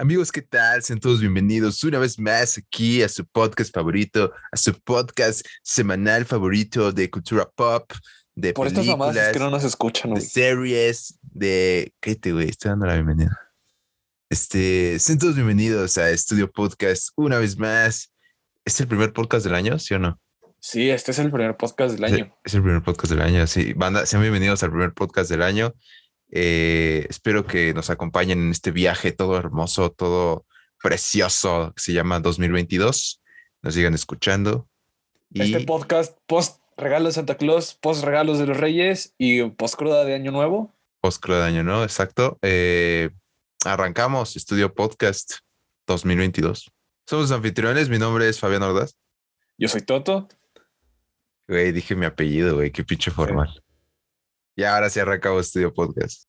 Amigos, ¿qué tal? Sean todos bienvenidos una vez más aquí a su podcast favorito, a su podcast semanal favorito de cultura pop, de Por estas películas, mamadas es que no nos escuchan, de series, de... Cállate, güey, estoy dando la bienvenida. Este, sean todos bienvenidos a Estudio Podcast una vez más. ¿Es el primer podcast del año, sí o no? Sí, este es el primer podcast del año. Es el primer podcast del año, sí. Banda, sean bienvenidos al primer podcast del año. Eh, espero que nos acompañen en este viaje todo hermoso, todo precioso que se llama 2022. Nos sigan escuchando. Y Este podcast post regalos de Santa Claus, post regalos de los Reyes y post cruda de Año Nuevo. post de año, ¿no? Exacto. Eh, arrancamos Estudio Podcast 2022. Somos anfitriones. Mi nombre es Fabián Ordaz. Yo soy Toto. Güey, dije mi apellido, güey. Qué pinche formal. Y ahora sí arrancamos Estudio Podcast.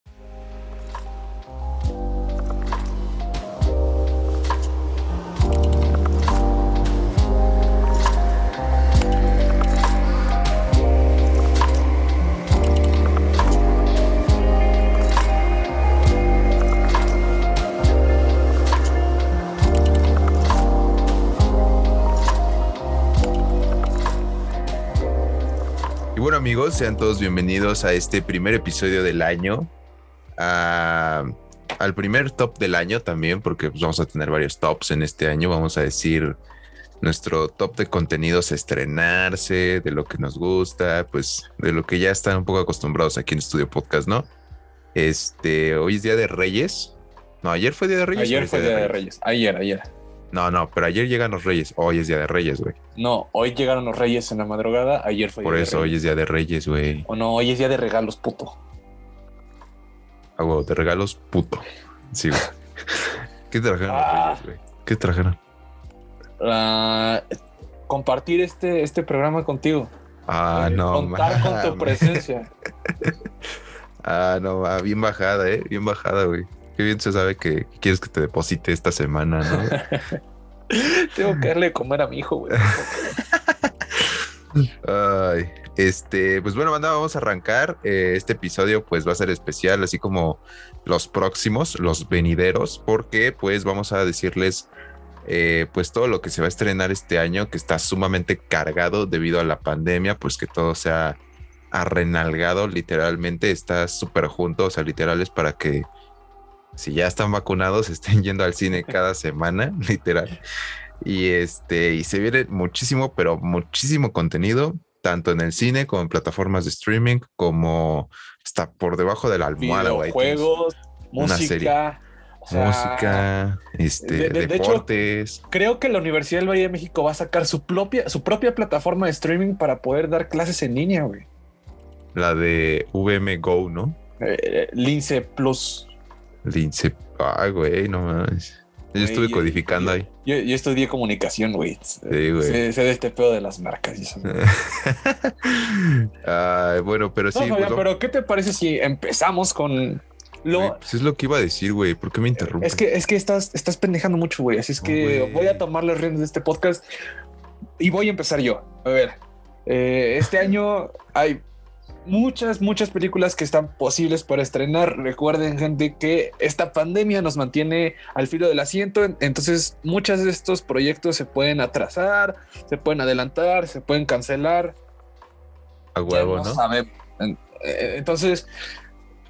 Amigos, sean todos bienvenidos a este primer episodio del año, a- al primer top del año también, porque pues, vamos a tener varios tops en este año, vamos a decir nuestro top de contenidos a estrenarse, de lo que nos gusta, pues de lo que ya están un poco acostumbrados aquí en Estudio Podcast, ¿no? Este, hoy es Día de Reyes. No, ayer fue Día de Reyes. Ayer fue Día de Reyes. Ayer, ayer. No, no, pero ayer llegan los Reyes. Hoy es Día de Reyes, güey. No, hoy llegaron los Reyes en la madrugada. Ayer fue Por Día eso de hoy es Día de Reyes, güey. O no, hoy es día de regalos, puto. Ah, huevo, de regalos, puto. Sí, güey. ¿Qué trajeron los Ah. Reyes, güey? ¿Qué trajeron? Ah, compartir este, este programa contigo. Ah, Eh, no. Contar con tu presencia. Ah, no, ah, bien bajada, eh. Bien bajada, güey. Qué bien se sabe que quieres que te deposite esta semana, ¿no? Tengo que darle de comer a mi hijo, güey. Ay, este, pues bueno, banda, vamos a arrancar. Eh, este episodio, pues va a ser especial, así como los próximos, los venideros, porque pues vamos a decirles, eh, pues todo lo que se va a estrenar este año, que está sumamente cargado debido a la pandemia, pues que todo se ha arrenalgado, literalmente está súper junto, o sea, literal es para que si ya están vacunados, estén yendo al cine cada semana, literal. Y este, y se viene muchísimo, pero muchísimo contenido, tanto en el cine como en plataformas de streaming, como está por debajo de la almohada, güey. Videojuegos, una serie. música. o sea, Música, este, de- de- de hecho- deportes. Creo que la Universidad del Valle de México va a sacar su propia, su propia plataforma de streaming para poder dar clases en línea, güey. la de VM Go, ¿no? Eh, Lince Plus. Lince, ay, güey, no mames. Yo estuve yo- codificando ahí. Yo, yo estudié comunicación, güey. güey. sé, sé de este pedo de las marcas. y eso. Ay, bueno, pero sí. No, Fabián, pues, pero ¿qué te parece si empezamos con lo... güey, pues es lo que iba a decir, güey. ¿Por qué me interrumpes? Es que, es que estás, estás pendejando mucho, güey. Así es que güey. voy a tomar las riendas de este podcast y voy a empezar yo. A ver, eh, este año hay muchas, muchas películas que están posibles para estrenar. Recuerden, gente, que esta pandemia nos mantiene al filo del asiento. en- Entonces, muchos de estos proyectos se pueden atrasar, se pueden adelantar, se pueden cancelar. a huevo, no eh, Entonces,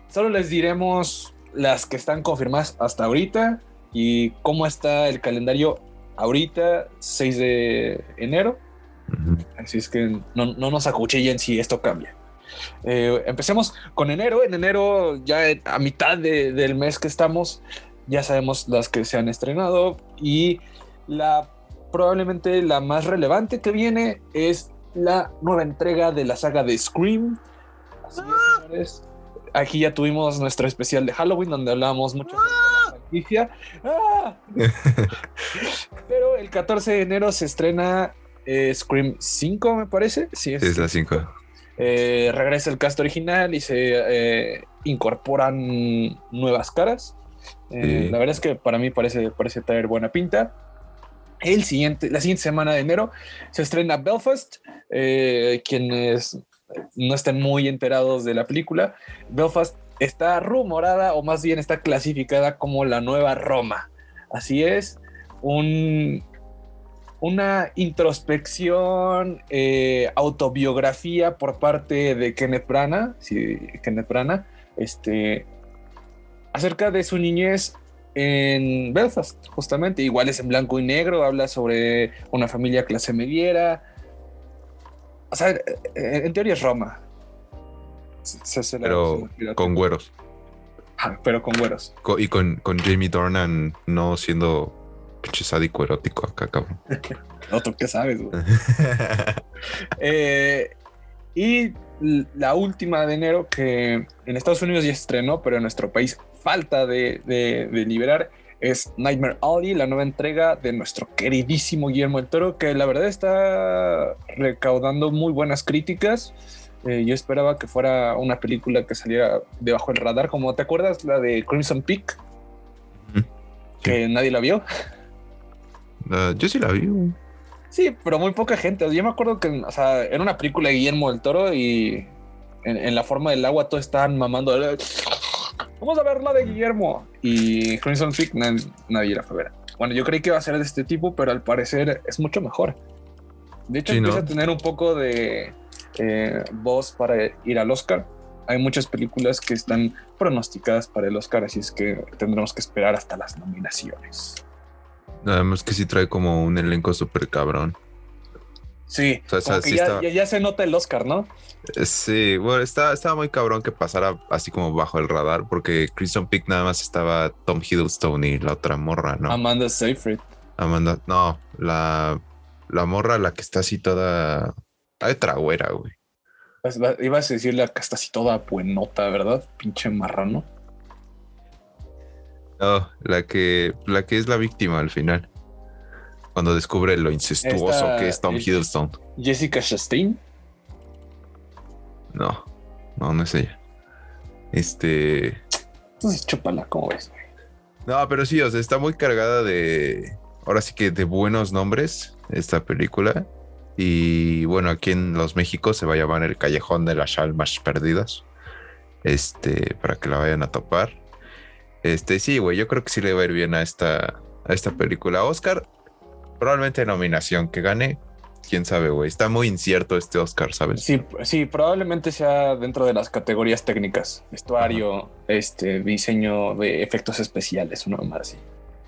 solo les diremos las que están confirmadas hasta ahorita y cómo está el calendario ahorita, 6 de enero. Así es que no, no nos acuchillen si esto cambia. Eh, empecemos con enero. En enero, ya a mitad de- del mes que estamos, ya sabemos las que se han estrenado y la probablemente la más relevante que viene es la nueva entrega de la saga de Scream. Así es, señores. Aquí ya tuvimos nuestro especial de Halloween donde hablábamos mucho de la franquicia. ¡Ah! Pero el 14 de enero se estrena eh, Scream 5, me parece. Sí, es, Es la 5. Eh, regresa el cast original y se eh, incorporan nuevas caras. Eh, Sí. La verdad es que para mí parece, parece traer buena pinta. El siguiente, la siguiente semana de enero se estrena Belfast. quienes no estén muy enterados de la película, Belfast está rumorada o más bien está clasificada como la nueva Roma. Así es, un, una introspección, eh, autobiografía por parte de Kenneth Branagh, sí, Kenneth Branagh, este, acerca de su niñez en Belfast, justamente. Igual es en blanco y negro, habla sobre una familia clase mediera. O sea, en teoría es Roma. pero con güeros. pero con güeros. y con, con Jamie Dornan no siendo pinche sádico erótico acá, cabrón. Otro que sabes, güey. Eh, y la última de enero que en Estados Unidos ya estrenó, pero en nuestro país falta de, liberar, es Nightmare Alley, la nueva entrega de nuestro queridísimo Guillermo del Toro, que la verdad está recaudando muy buenas críticas. Eh, yo esperaba que fuera una película que saliera debajo del radar, como te acuerdas la de Crimson Peak, que nadie la vio. Yo sí la vi. Sí, pero muy poca gente. Yo me acuerdo que o sea, era una película de Guillermo del Toro y en, la forma del agua todos estaban mamando. Vamos a ver la de Guillermo. Y Crimson Peak nadie, la fue a ver. Bueno, yo creí que iba a ser de este tipo, pero al parecer es mucho mejor. De hecho, empieza a tener un poco de eh, voz para ir al Oscar. Hay muchas películas que están pronosticadas para el Oscar, así es que tendremos que esperar hasta las nominaciones. Nada más que sí trae como un elenco súper cabrón. Sí, ya, se nota el Oscar, ¿no? Eh, sí, bueno, estaba, estaba muy cabrón que pasara así como bajo el radar, porque Crimson Peak nada más estaba Tom Hiddleston y la otra morra, ¿no? Amanda Seyfried. Amanda, no, la, la morra, la que está así toda. Hay tragüera, güey. Ibas a decirle que está así toda buenota, ¿verdad? Pinche marrano. No, la que, la que es la víctima al final. Cuando descubre lo incestuoso que es Tom Hiddleston. Jessica Chastain. No, no, no es ella. Este. Entonces chúpala, ¿cómo ves? No, pero sí, o sea, está muy cargada de. Ahora sí que de buenos nombres esta película. Y bueno, aquí en Los Méxicos se va a llamar El Callejón de las Almas Perdidas. Este, para que la vayan a topar. Este, sí, güey, yo creo que sí le va a ir bien a esta, a esta película. Oscar, probablemente nominación que gane. Quién sabe, güey. Está muy incierto este Oscar, ¿sabes? Sí, sí, probablemente sea dentro de las categorías técnicas. Vestuario, este, diseño de efectos especiales, una más así.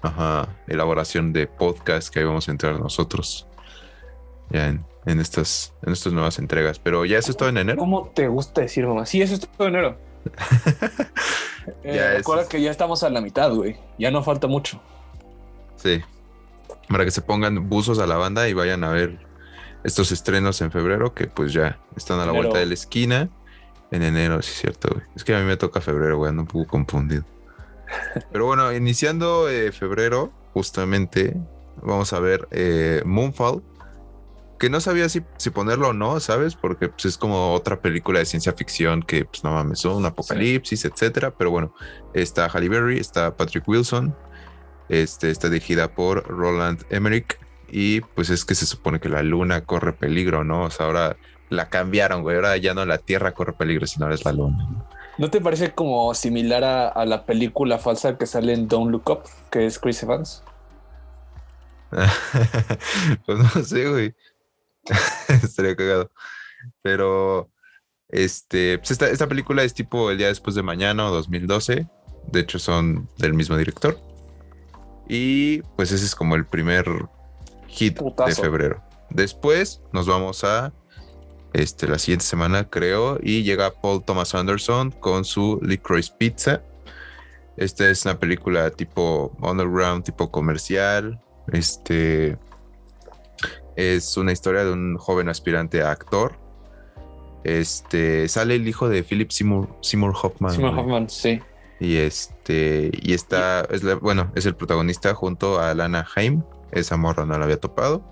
Ajá. Elaboración de podcast que ahí vamos a entrar nosotros. Ya en, en estas, en estas nuevas entregas. Pero ya eso es todo en enero. ¿Cómo te gusta decir, mamá? Sí, eso es todo en enero. eh, recuerda que ya estamos a la mitad, güey. Ya no falta mucho. Sí. Para que se pongan buzos a la banda y vayan a ver estos estrenos en febrero, que pues ya están a la vuelta de la esquina. En enero, sí es cierto, güey. Es que a mí me toca febrero, güey, ando un poco confundido. Pero bueno, iniciando eh, febrero, justamente, vamos a ver eh, Moonfall, que no sabía si, si, ponerlo o no, ¿sabes? Porque pues, es como otra película de ciencia ficción que, pues no mames, un apocalipsis, etcétera. Pero bueno, está Halle Berry, está Patrick Wilson, este, está dirigida por Roland Emmerich. Y pues es que se supone que la luna corre peligro, ¿no? O sea, ahora la cambiaron, güey. Ahora ya no la Tierra corre peligro, sino ahora es la luna. ¿No te parece como similar a, a la película falsa que sale en Don't Look Up, que es Chris Evans? pues no sé, güey. Estaría cagado. Pero, este, pues esta, película es tipo El día después de mañana 2012. De hecho, son del mismo director. Y pues ese es como el primer hit de febrero. Después nos vamos a este, la siguiente semana, creo, y llega Paul Thomas Anderson con su Licorice Pizza. Esta es una película tipo underground, tipo comercial. Este es una historia de un joven aspirante a actor. Este sale el hijo de Philip Seymour, Seymour Hoffman. Seymour Hoffman, sí. Y este, y está, es bueno, es el protagonista junto a Lana Haim. Esa morra no la había topado.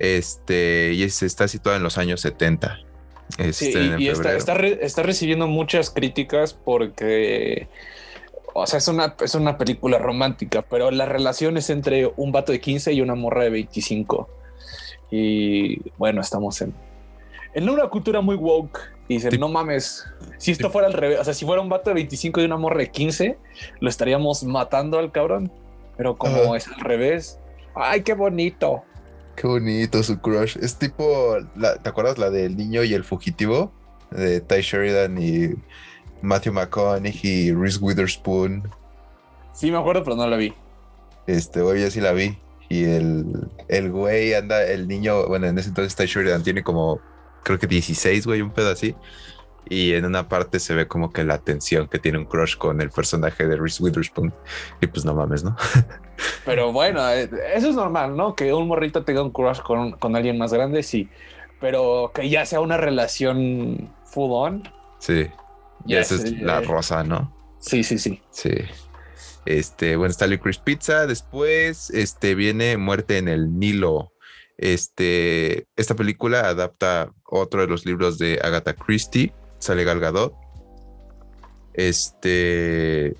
Este, y está situada en los años 70. Este, y, está, está, recibiendo muchas críticas porque, o sea, es una, es una película romántica, pero la relación es entre un vato de 15 y una morra de 25. Y bueno, estamos en, en una cultura muy woke. Y dicen, no mames, si esto fuera al revés, o sea, si fuera un vato de 25 y una morra de 15, lo estaríamos matando al cabrón. pero como es al revés, ¡ay, qué bonito! Qué bonito su crush. Es tipo, la- ¿te acuerdas la del niño y el fugitivo? De Ty Sheridan y Matthew McConaughey y Reese Witherspoon. Sí, me acuerdo, pero no la vi. Este, güey, yo sí la vi. Y el, el güey anda, el niño, bueno, en ese entonces Ty Sheridan tiene como, creo que 16, güey, un pedo así. Y en una parte se ve como que la tensión que tiene un crush con el personaje de Reese Witherspoon. Y pues no mames, ¿no? Pero bueno, eh, eso es normal, ¿no? Que un morrito tenga un crush con, con alguien más grande, sí. Pero que ya sea una relación full on. Sí. Y esa es la eh, rosa, ¿no? Sí, sí, sí. Sí. Este, bueno, está Licorice Pizza. Después, este, viene Muerte en el Nilo. Este, esta película adapta otro de los libros de Agatha Christie. Sale Gal Gadot. Este,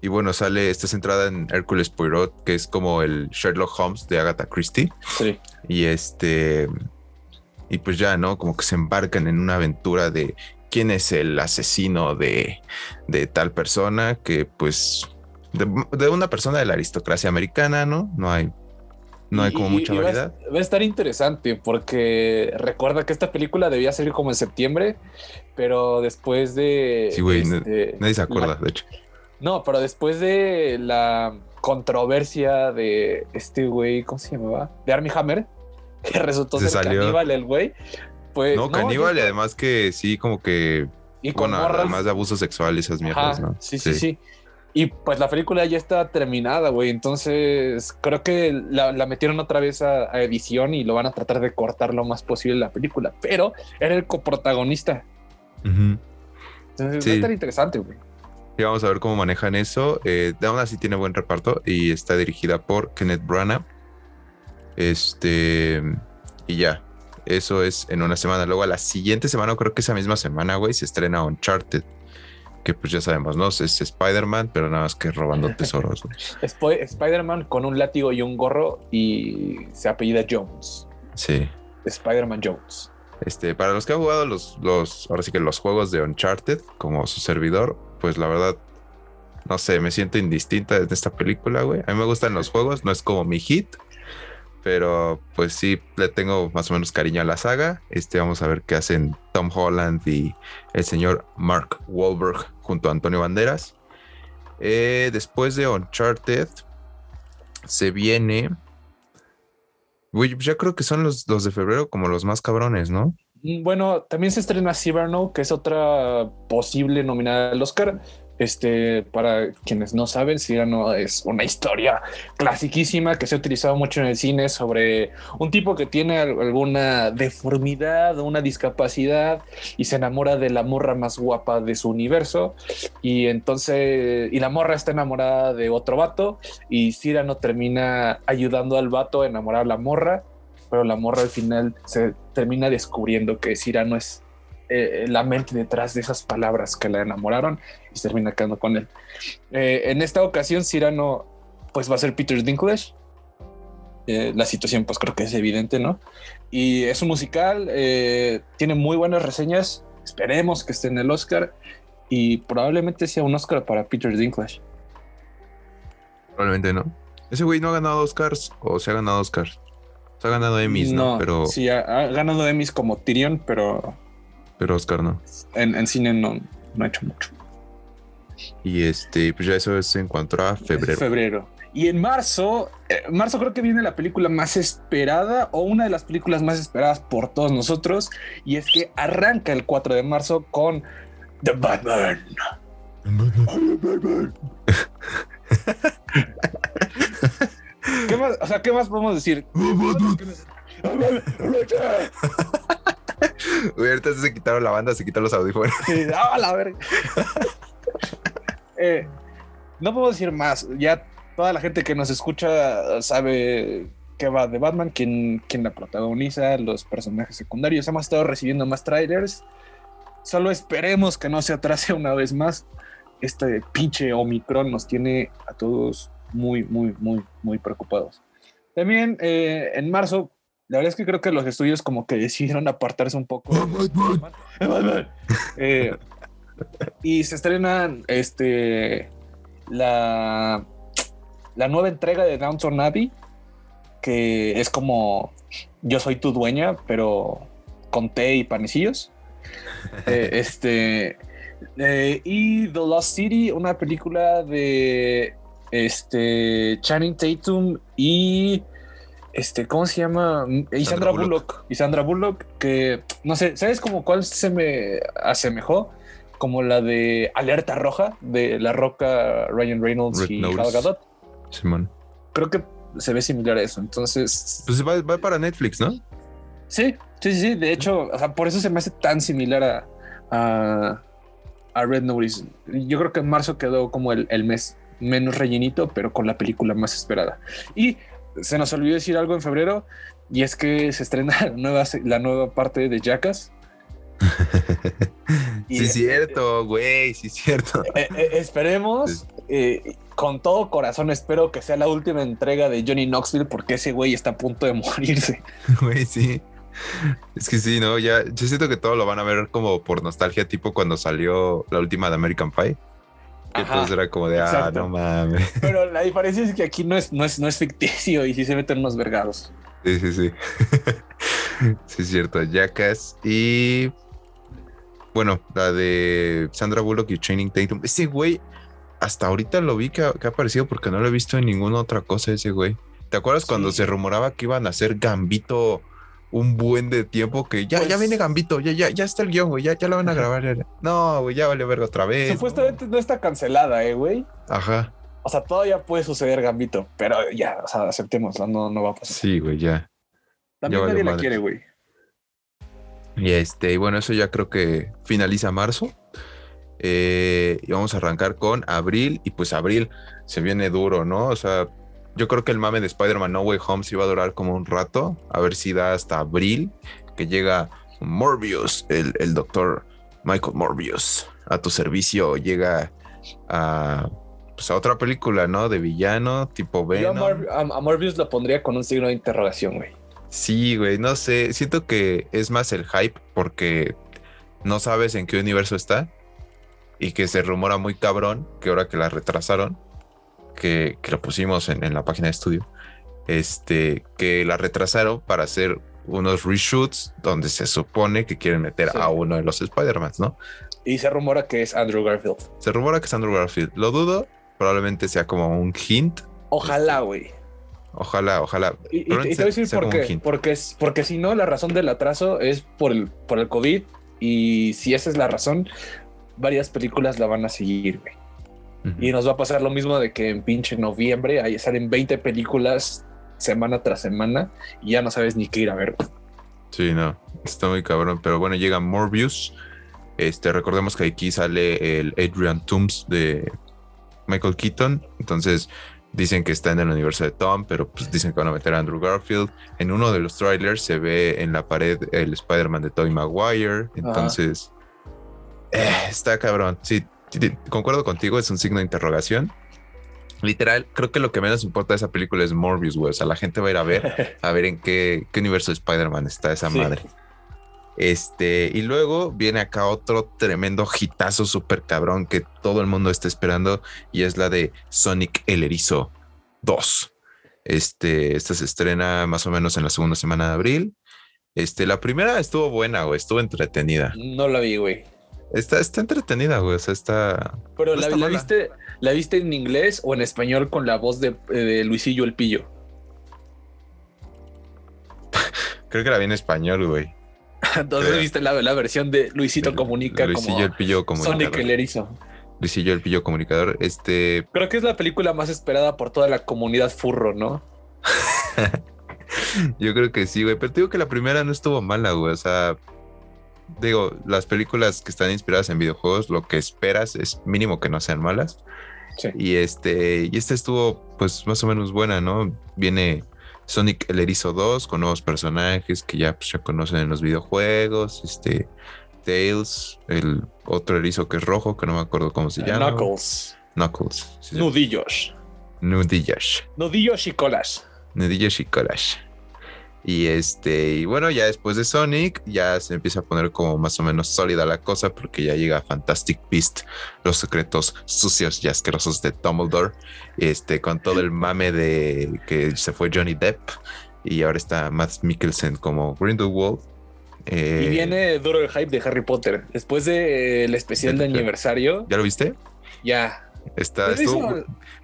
y bueno, sale, está centrada en Hércules Poirot, que es como el Sherlock Holmes de Agatha Christie. Sí. Y este, y pues ya, ¿no? Como que se embarcan en una aventura de quién es el asesino de, de tal persona, que pues, de, de una persona de la aristocracia americana, ¿no? No hay, no hay como Y- mucha y va a- variedad. Va a estar interesante porque recuerda que esta película debía salir como en septiembre, pero después de. Sí, güey, este, Nadie se acuerda, la- de hecho. no, pero después de la controversia de este güey, ¿cómo se llamaba? De Army Hammer, que resultó Se ser salió. caníbal el güey. Pues, No, caníbal y además que sí, como que, y con bueno, morras. además de abuso sexual y esas mierdas, Ajá, ¿no? sí, sí, sí, Y pues la película ya está terminada, güey. Entonces creo que la, la metieron otra vez a, a edición y lo van a tratar de cortar lo más posible la película. Pero era el coprotagonista. Entonces Sí. va a estar interesante, güey. Y vamos a ver cómo manejan eso. Eh, aún así tiene buen reparto y está dirigida por Kenneth Branagh. Este, y ya, eso es en una semana. Luego a la siguiente semana, creo que esa misma semana, güey, se estrena Uncharted. Que pues ya sabemos, ¿no? Es Spider-Man, pero nada más que robando tesoros. güey. Spo- Spider-Man con un látigo y un gorro y se apellida Jones. Sí. Spider-Man Jones. Este, para los que han jugado los, los, ahora sí que los juegos de Uncharted, como su servidor, pues la verdad, no sé, me siento indistinta de esta película, güey. A mí me gustan los juegos, no es como mi hit, pero pues sí le tengo más o menos cariño a la saga. Este, vamos a ver qué hacen Tom Holland y el señor Mark Wahlberg junto a Antonio Banderas. Eh, después de Uncharted, se viene. Ya creo que son los, los de febrero como los más cabrones, ¿no? Mm, Bueno, también se estrena Cyrano, que es otra posible nominada al Oscar. Este, para quienes no saben, Cyrano es una historia clasiquísima que se ha utilizado mucho en el cine sobre un tipo que tiene al- alguna deformidad o una discapacidad y se enamora de la morra más guapa de su universo. Y entonces, y la morra está enamorada de otro vato y Cyrano termina ayudando al vato a enamorar a la morra pero la morra al final se termina descubriendo que Cyrano es eh, la mente detrás de esas palabras que la enamoraron y se termina quedando con él. Eh, en esta ocasión, Cyrano pues va a ser Peter Dinklage. Eh, la situación pues creo que es evidente, ¿no? Y es un musical, tiene muy buenas reseñas, esperemos que esté en el Oscar y probablemente sea un Oscar para Peter Dinklage. Probablemente no. Ese güey no ha ganado Oscars o se ha ganado Oscars. Se ha ganado Emmys, ¿no? Pero, sí, ha, ha ganado Emmys como Tyrion, pero pero Oscar no. en, en cine no, no ha hecho mucho. Y este, pues ya eso es en cuanto a febrero. Febrero. Y en marzo, eh, marzo creo que viene la película más esperada o una de las películas más esperadas por todos nosotros. Y es que arranca el 4 de marzo con The Batman. ¿Qué más? O sea, ¿qué más podemos decir? Güey, ahorita se quitaron la banda, se quitaron los audífonos. ¡ah, la verga! Eh, no puedo decir más. Ya toda la gente que nos escucha sabe que va de Batman, quién, quién la protagoniza, los personajes secundarios. Hemos estado recibiendo más trailers. Solo esperemos que no se atrase una vez más. Este pinche Omicron nos tiene a todos muy, muy, muy, muy preocupados. También eh, en marzo, la verdad es que creo que los estudios como que decidieron apartarse un poco. Eh, y se estrena este la la nueva entrega de Downton Abbey, que es como yo soy tu dueña, pero con té y panecillos. Eh, este eh, y The Lost City, una película de este Channing Tatum y este, ¿cómo se llama? Y Sandra Bullock. Y Sandra Bullock, que no sé, ¿sabes como cuál se me asemejó? Como la de Alerta Roja de La Roca, Ryan Reynolds y Gal Gadot. Simón. Creo que se ve similar a eso. Entonces. Pues va, va, para Netflix, ¿no? Sí, sí, sí. De hecho, o sea, por eso se me hace tan similar a, a, a Red Notice. Yo creo que en marzo quedó como el, el mes menos rellenito, pero con la película más esperada. Y se nos olvidó decir algo en febrero y es que se estrena la nueva, la nueva parte de Jackass. sí, es cierto, güey, sí, cierto. Eh, eh, esperemos, eh, con todo corazón, espero que sea la última entrega de Johnny Knoxville porque ese güey está a punto de morirse. Güey, sí. Es que sí, no, ya, yo siento que todo lo van a ver como por nostalgia, tipo cuando salió la última de American Pie. Entonces era como de, ah, no mames. Pero la diferencia es que aquí no es, no es, no es ficticio y sí se meten unos vergados. Sí, sí, sí. sí, es cierto. Jackass y. Bueno, la de Sandra Bullock y Training Tatum. Ese güey, hasta ahorita lo vi que ha, que ha, aparecido porque no lo he visto en ninguna otra cosa ese güey. ¿Te acuerdas sí. cuando se rumoraba que iban a hacer Gambito un buen de tiempo que ya, pues, ya viene Gambito, ya, ya, ya está el guion, güey, ya, ya lo van a grabar. No, güey, ya vale verga otra vez. Supuestamente no está cancelada, eh, güey. Ajá. O sea, todavía puede suceder Gambito, pero ya, o sea, aceptemos, no, no va a pasar. Sí, güey, ya. También ya nadie la quiere, güey. Y este, y bueno, eso ya creo que finaliza marzo. Eh, y vamos a arrancar con abril, y pues abril se viene duro, ¿no? O sea, yo creo que el mame de Spider-Man No Way Home se iba a durar como un rato, a ver si da hasta abril, que llega Morbius, el, el doctor Michael Morbius, a tu servicio, llega a, pues a otra película, ¿no? De villano, tipo Venom. Yo a, Mor a, a Morbius lo pondría con un signo de interrogación, güey. Sí, güey, no sé, siento que es más el hype porque no sabes en qué universo está y que se rumora muy cabrón que ahora que la retrasaron, que, que lo pusimos en, en, la página de estudio, este, que la retrasaron para hacer unos reshoots donde se supone que quieren meter sí. a uno de los Spider-Man, ¿no? Y se rumora que es Andrew Garfield. Se rumora que es Andrew Garfield. Lo dudo, probablemente sea como un hint. Ojalá, güey. Ojalá, ojalá. Y, y, te voy a decir por qué. Porque, es, porque si no, la razón del atraso es por el, por el COVID. Y si esa es la razón, varias películas la van a seguir, güey. Uh -huh. Y nos va a pasar lo mismo de que en pinche noviembre ahí salen 20 películas semana tras semana y ya no sabes ni qué ir a ver. Sí, no, está muy cabrón. Pero bueno, llega Morbius. Este, recordemos que aquí sale el Adrian Toomes de Michael Keaton. Entonces, dicen que está en el universo de Tom, pero pues dicen que van a meter a Andrew Garfield. En uno de los trailers se ve en la pared el Spider-Man de Tobey Maguire. Entonces, eh, está cabrón. Sí, concuerdo contigo, es un signo de interrogación. Literal, creo que lo que menos importa de esa película es Morbius, güey. O sea, la gente va a ir a ver, a ver en qué, qué universo de Spider-Man está esa sí. madre. Este, y luego viene acá otro tremendo hitazo súper cabrón que todo el mundo está esperando y es la de Sonic el Erizo 2. Este, esta se estrena más o menos en la segunda semana de abril. Este, la primera estuvo buena, güey, estuvo entretenida. No la vi, güey. Está, está entretenida, güey, o sea, está... Pero no la, está la viste, ¿la viste en inglés o en español con la voz de, de Luisillo el Pillo? Creo que la vi en español, güey. Entonces eh, viste la, la, versión de Luisito el, Comunica Luisillo como el Pillo comunicador. Sonic el erizo. Luisillo el Pillo comunicador. Este. Creo que es la película más esperada por toda la comunidad furro, ¿no? Yo creo que sí, güey. Pero te digo que la primera no estuvo mala, güey. O sea, digo, las películas que están inspiradas en videojuegos, lo que esperas es mínimo que no sean malas. Sí. Y este, y esta estuvo, pues, más o menos buena, ¿no? Viene Sonic el Erizo 2 con nuevos personajes que ya pues, se conocen en los videojuegos. Este Tails, el otro erizo que es rojo, que no me acuerdo cómo se llama. Knuckles. Knuckles. Sí, Nudillos. Nudillos. Nudillos y colas. Nudillos y colas. Y este, y bueno, ya después de Sonic, ya se empieza a poner como más o menos sólida la cosa, porque ya llega Fantastic Beast, los secretos sucios y asquerosos de Dumbledore, este, con todo el mame de que se fue Johnny Depp, y ahora está Matt Mikkelsen como Grindelwald. Eh, y viene duro el hype de Harry Potter. Después del especial de aniversario. ¿Ya lo viste? Ya. Está,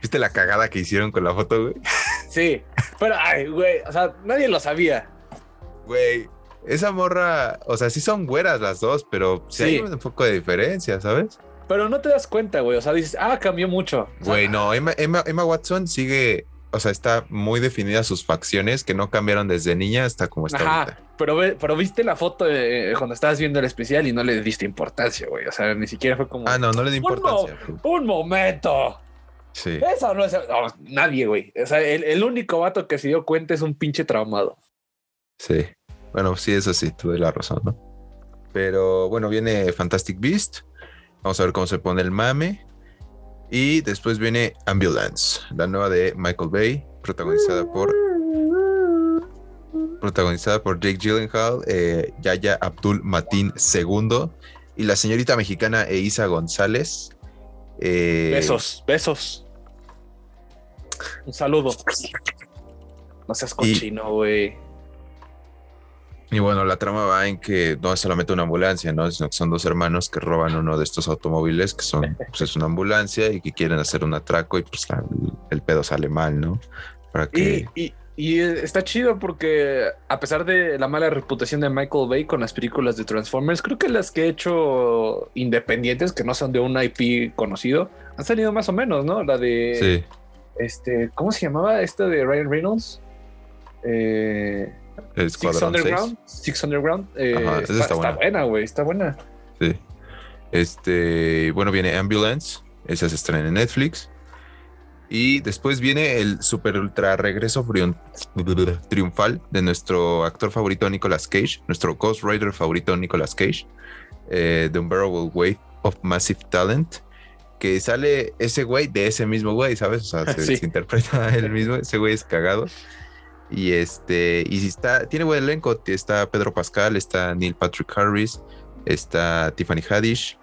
¿Viste la cagada que hicieron con la foto, güey? Sí, pero, ay, güey, o sea, nadie lo sabía. Güey, esa morra, o sea, sí son güeras las dos, pero sí, hay un poco de diferencia, ¿sabes? Pero no te das cuenta, güey, o sea, dices, ah, cambió mucho. Güey, no, Emma, Emma, Watson sigue o sea, está muy definida sus facciones que no cambiaron desde niña hasta como está Ajá, Pero, pero viste la foto cuando estabas viendo el especial y no le diste importancia, güey. O sea, ni siquiera fue como. Ah, no, no le di importancia. Un, momento. Sí. Eso no es. nadie, güey. O sea, el, único vato que se dio cuenta es un pinche traumado. Sí. Bueno, sí, eso sí, tuve la razón, ¿no? Pero bueno, viene Fantastic Beast. Vamos a ver cómo se pone el mame. Y después viene Ambulance, la nueva de Michael Bay, protagonizada por protagonizada por Jake Gyllenhaal, eh, Yaya Abdul Matin II y la señorita mexicana Eiza González. Eh, besos, besos. Un saludo. No seas cochino, güey. Y bueno, la trama va en que no es solamente una ambulancia, ¿no? Sino que son dos hermanos que roban uno de estos automóviles que son, pues es una ambulancia y que quieren hacer un atraco y pues el pedo sale mal, ¿no? Para que... Y, está chido porque a pesar de la mala reputación de Michael Bay con las películas de Transformers, creo que las que he hecho independientes, que no son de un IP conocido, han salido más o menos, ¿no? La de... Sí. Este, ¿cómo se llamaba esta de Ryan Reynolds? Eh... Six Underground. Six Underground. Eh, está, buena, güey. Está buena. Sí. Este, bueno, viene Ambulance. Esa se estrena en Netflix. Y después viene el super ultra regreso triunfal de nuestro actor favorito Nicolas Cage, nuestro Ghost Rider favorito Nicolas Cage, eh, The Unbearable Weight of Massive Talent, que sale ese güey de ese mismo güey, ¿sabes? O sea, se, se interpreta el mismo, ese güey es cagado. Y este, y si está, tiene buen elenco, está Pedro Pascal, está Neil Patrick Harris, está Tiffany Haddish,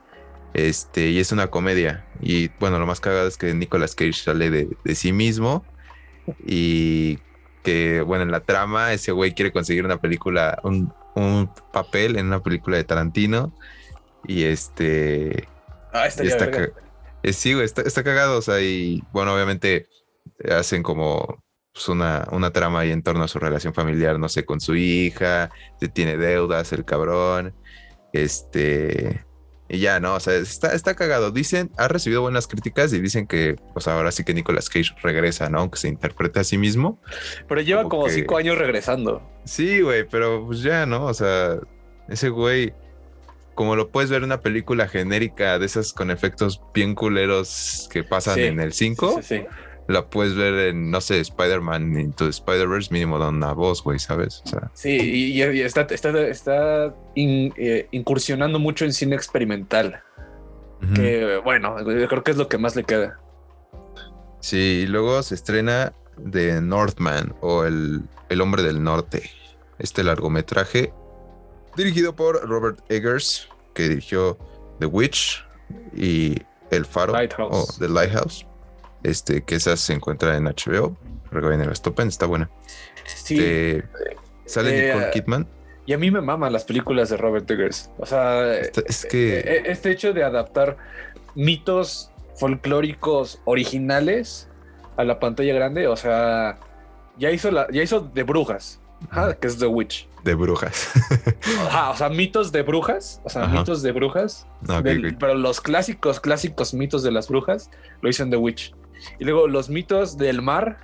este, y es una comedia. Y bueno, lo más cagado es que Nicolas Cage sale de, sí mismo y que, bueno, en la trama ese güey quiere conseguir una película, un, papel en una película de Tarantino y este... Ah, está, está, eh, sí, güey, está, está cagado, o sea, y bueno, obviamente hacen como pues, una, una trama ahí en torno a su relación familiar, no sé, con su hija, tiene deudas, el cabrón, este, y ya, ¿no? O sea, está, está cagado. Dicen, ha recibido buenas críticas y dicen que, pues ahora sí que Nicolas Cage regresa, ¿no? Aunque se interprete a sí mismo. Pero lleva como, cinco años regresando. Sí, güey, pero pues ya, ¿no? O sea, ese güey, como lo puedes ver en una película genérica de esas con efectos bien culeros que pasan en el 5. sí, sí la puedes ver en, no sé, Spider-Man Into Spider-Verse, mínimo da una voz, güey, ¿sabes? sí, y, está, está, eh, incursionando mucho en cine experimental. Que bueno, creo que es lo que más le queda. Sí, y luego se estrena The Northman o el, el Hombre del Norte. Este largometraje dirigido por Robert Eggers, que dirigió The Witch y El Faro o The Lighthouse. Este, que esa se encuentra en HBO. Recuerden, el Stoppen está buena. Sí. Este, sale eh, Nicole Kidman. Y a mí me maman las películas de Robert Eggers. O sea, es que eh, este hecho de adaptar mitos folclóricos originales a la pantalla grande, o sea, ya hizo la, ya hizo de brujas, que es The Witch. De brujas. o sea, mitos de brujas, o sea, mitos de brujas. Pero los clásicos, clásicos mitos de las brujas lo hizo en The Witch. Y luego los mitos del mar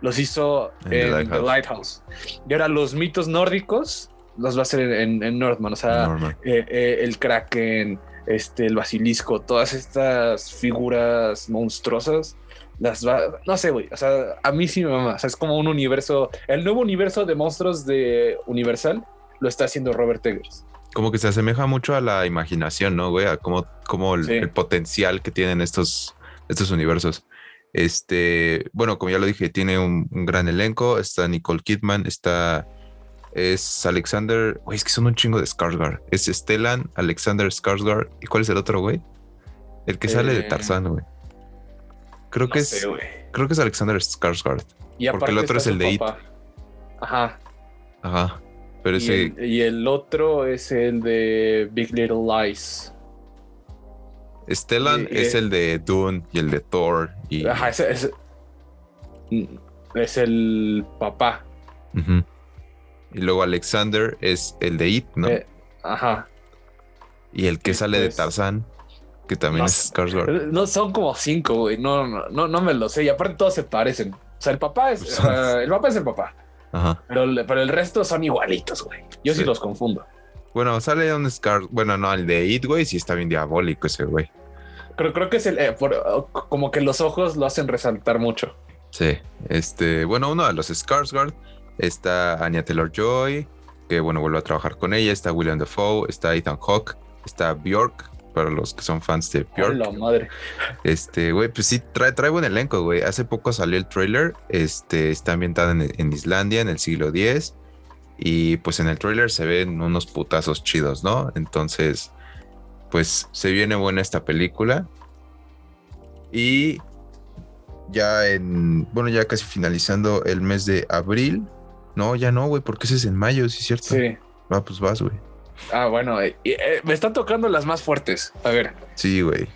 los hizo en, The, Lighthouse. Y ahora los mitos nórdicos los va a hacer en, Northman. O sea, eh, eh, el Kraken, este, el basilisco, todas estas figuras monstruosas. Las va, no sé, güey. O sea, a mí sí me mama. O sea, es como un universo. El nuevo universo de monstruos de Universal lo está haciendo Robert Eggers. Como que se asemeja mucho a la imaginación, ¿no, güey? A como, como el, potencial que tienen estos, estos universos. Este, bueno, como ya lo dije, tiene un, gran elenco. Está Nicole Kidman, está es Alexander. Güey, es que son un chingo de Skarsgård. Es Stellan, Alexander Skarsgård. ¿Y cuál es el otro, güey? El que sale de Eh, Tarzán, güey. Creo que es. Creo que es Alexander Skarsgård. Y porque el otro es el de It. papá. Ajá. Ajá. Pero Y ese. el, y el otro es el de Big Little Lies. Stellan y- es el de Dune y el de Thor. Y, Ajá, ese, ese- es el papá. Ujú. y luego Alexander es el de It, ¿no? Eh, ajá. y el que y sale de pues- Tarzán, que también No es. Skarsgård. No, son como cinco, güey. No, no, no, no me lo sé. Y aparte todos se parecen. O sea, el papá es, ah, el papá es el papá. Ajá. Pero, el- pero el resto son igualitos, güey. Yo sí. Sí. los confundo. Bueno, sale un Scar. Bueno, no, el de It, güey, sí está bien diabólico ese güey. Creo, creo que es el, eh, por- como que los ojos lo hacen resaltar mucho. Sí. Este, bueno, uno de los Skarsgård está Anya Taylor Joy, que bueno, vuelve a trabajar con ella. Está William Dafoe, está Ethan Hawke, está Bjork, para los que son fans de madre. Este, güey, pues sí, trae, trae buen elenco, güey. Hace poco salió el trailer. Este, está ambientada en, en Islandia en el siglo X. Y pues en el trailer se ven unos putazos chidos, ¿no? Entonces, pues se viene buena esta película. Y ya en, bueno, ya casi finalizando el mes de abril. No, ya no, güey, porque ese es en mayo, sí es cierto. Sí. Va, pues vas, güey. Ah, bueno, eh, eh, me están tocando las más fuertes. A ver, Sí, güey.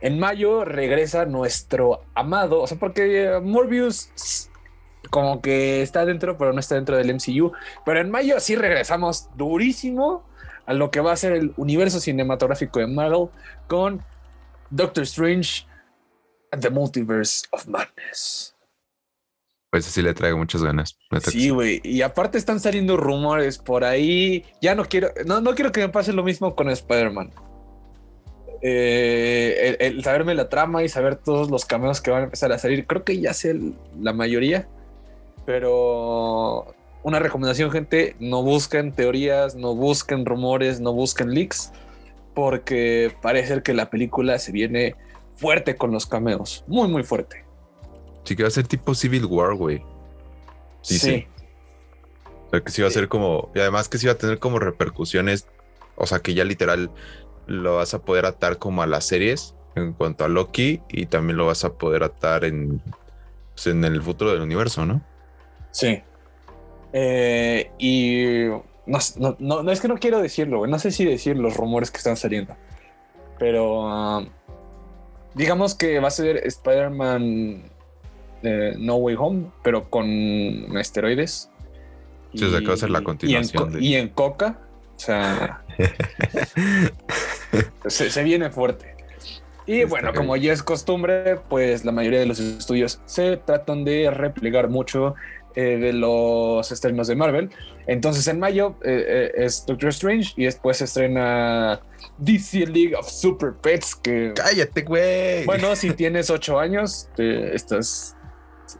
en mayo regresa nuestro amado, o sea, porque eh, Morbius como que está dentro, pero no está dentro del MCU. Pero en mayo sí regresamos durísimo a lo que va a ser el universo cinematográfico de Marvel con Doctor Strange and the Multiverse of Madness. Pues así le traigo muchas ganas. Sí, güey. Y aparte están saliendo rumores por ahí. Ya no quiero, no, no quiero que me pase lo mismo con Spider-Man. Eh, el, el saberme la trama y saber todos los cameos que van a empezar a salir. Creo que ya sé el- la mayoría. Pero una recomendación, gente, no busquen teorías, no busquen rumores, no busquen leaks. Porque parece que la película se viene fuerte con los cameos. Muy, muy fuerte. Sí que va a ser tipo Civil War, güey. Sí, sí. O sea, que sí va a ser como. Y además que sí va a tener como repercusiones. O sea, que ya literal lo vas a poder atar como a las series en cuanto a Loki. Y también lo vas a poder atar en, pues, en el futuro del universo, ¿no? Sí. Eh, y no, no, no, no, es que no quiero decirlo, güey. No sé si decir los rumores que están saliendo. Pero um, digamos que va a ser Spider-Man eh, No Way Home, pero con esteroides. Sí, o sea, que va a ser la Y en, continuación co- de- y en coca. O sea, se, se viene fuerte. Y bueno, como ya es costumbre, pues la mayoría de los estudios se tratan de replegar mucho eh, de los estrenos de Marvel. Entonces en mayo eh, eh, es Doctor Strange y después se estrena DC League of Super Pets, que ¡Cállate, güey! bueno, si tienes ocho años, te- estás,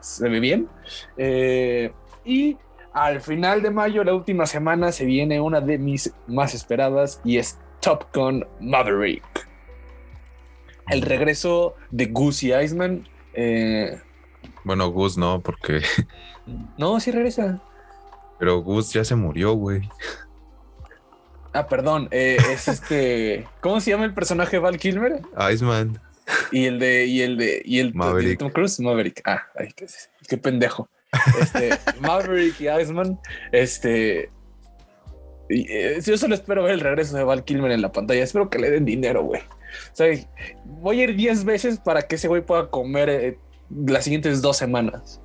se ve bien. Eh, y al final de mayo, la última semana, se viene una de mis más esperadas y es Top Gun Maverick. El regreso de Goosey Iceman. eh, Bueno, Gus no, porque. no, sí regresa. Pero Gus ya se murió, güey. Ah, perdón, eh, es este. ¿Cómo se llama el personaje Val Kilmer? Iceman. Y el de, y el de, y el Maverick. Tom Cruise, Maverick. Ah, ay, qué, qué pendejo. Este, Maverick y Iceman, este. y, eh, yo solo espero ver el regreso de Val Kilmer en la pantalla. Espero que le den dinero, güey. O sea, voy a ir 10 veces para que ese güey pueda comer eh, las siguientes dos semanas.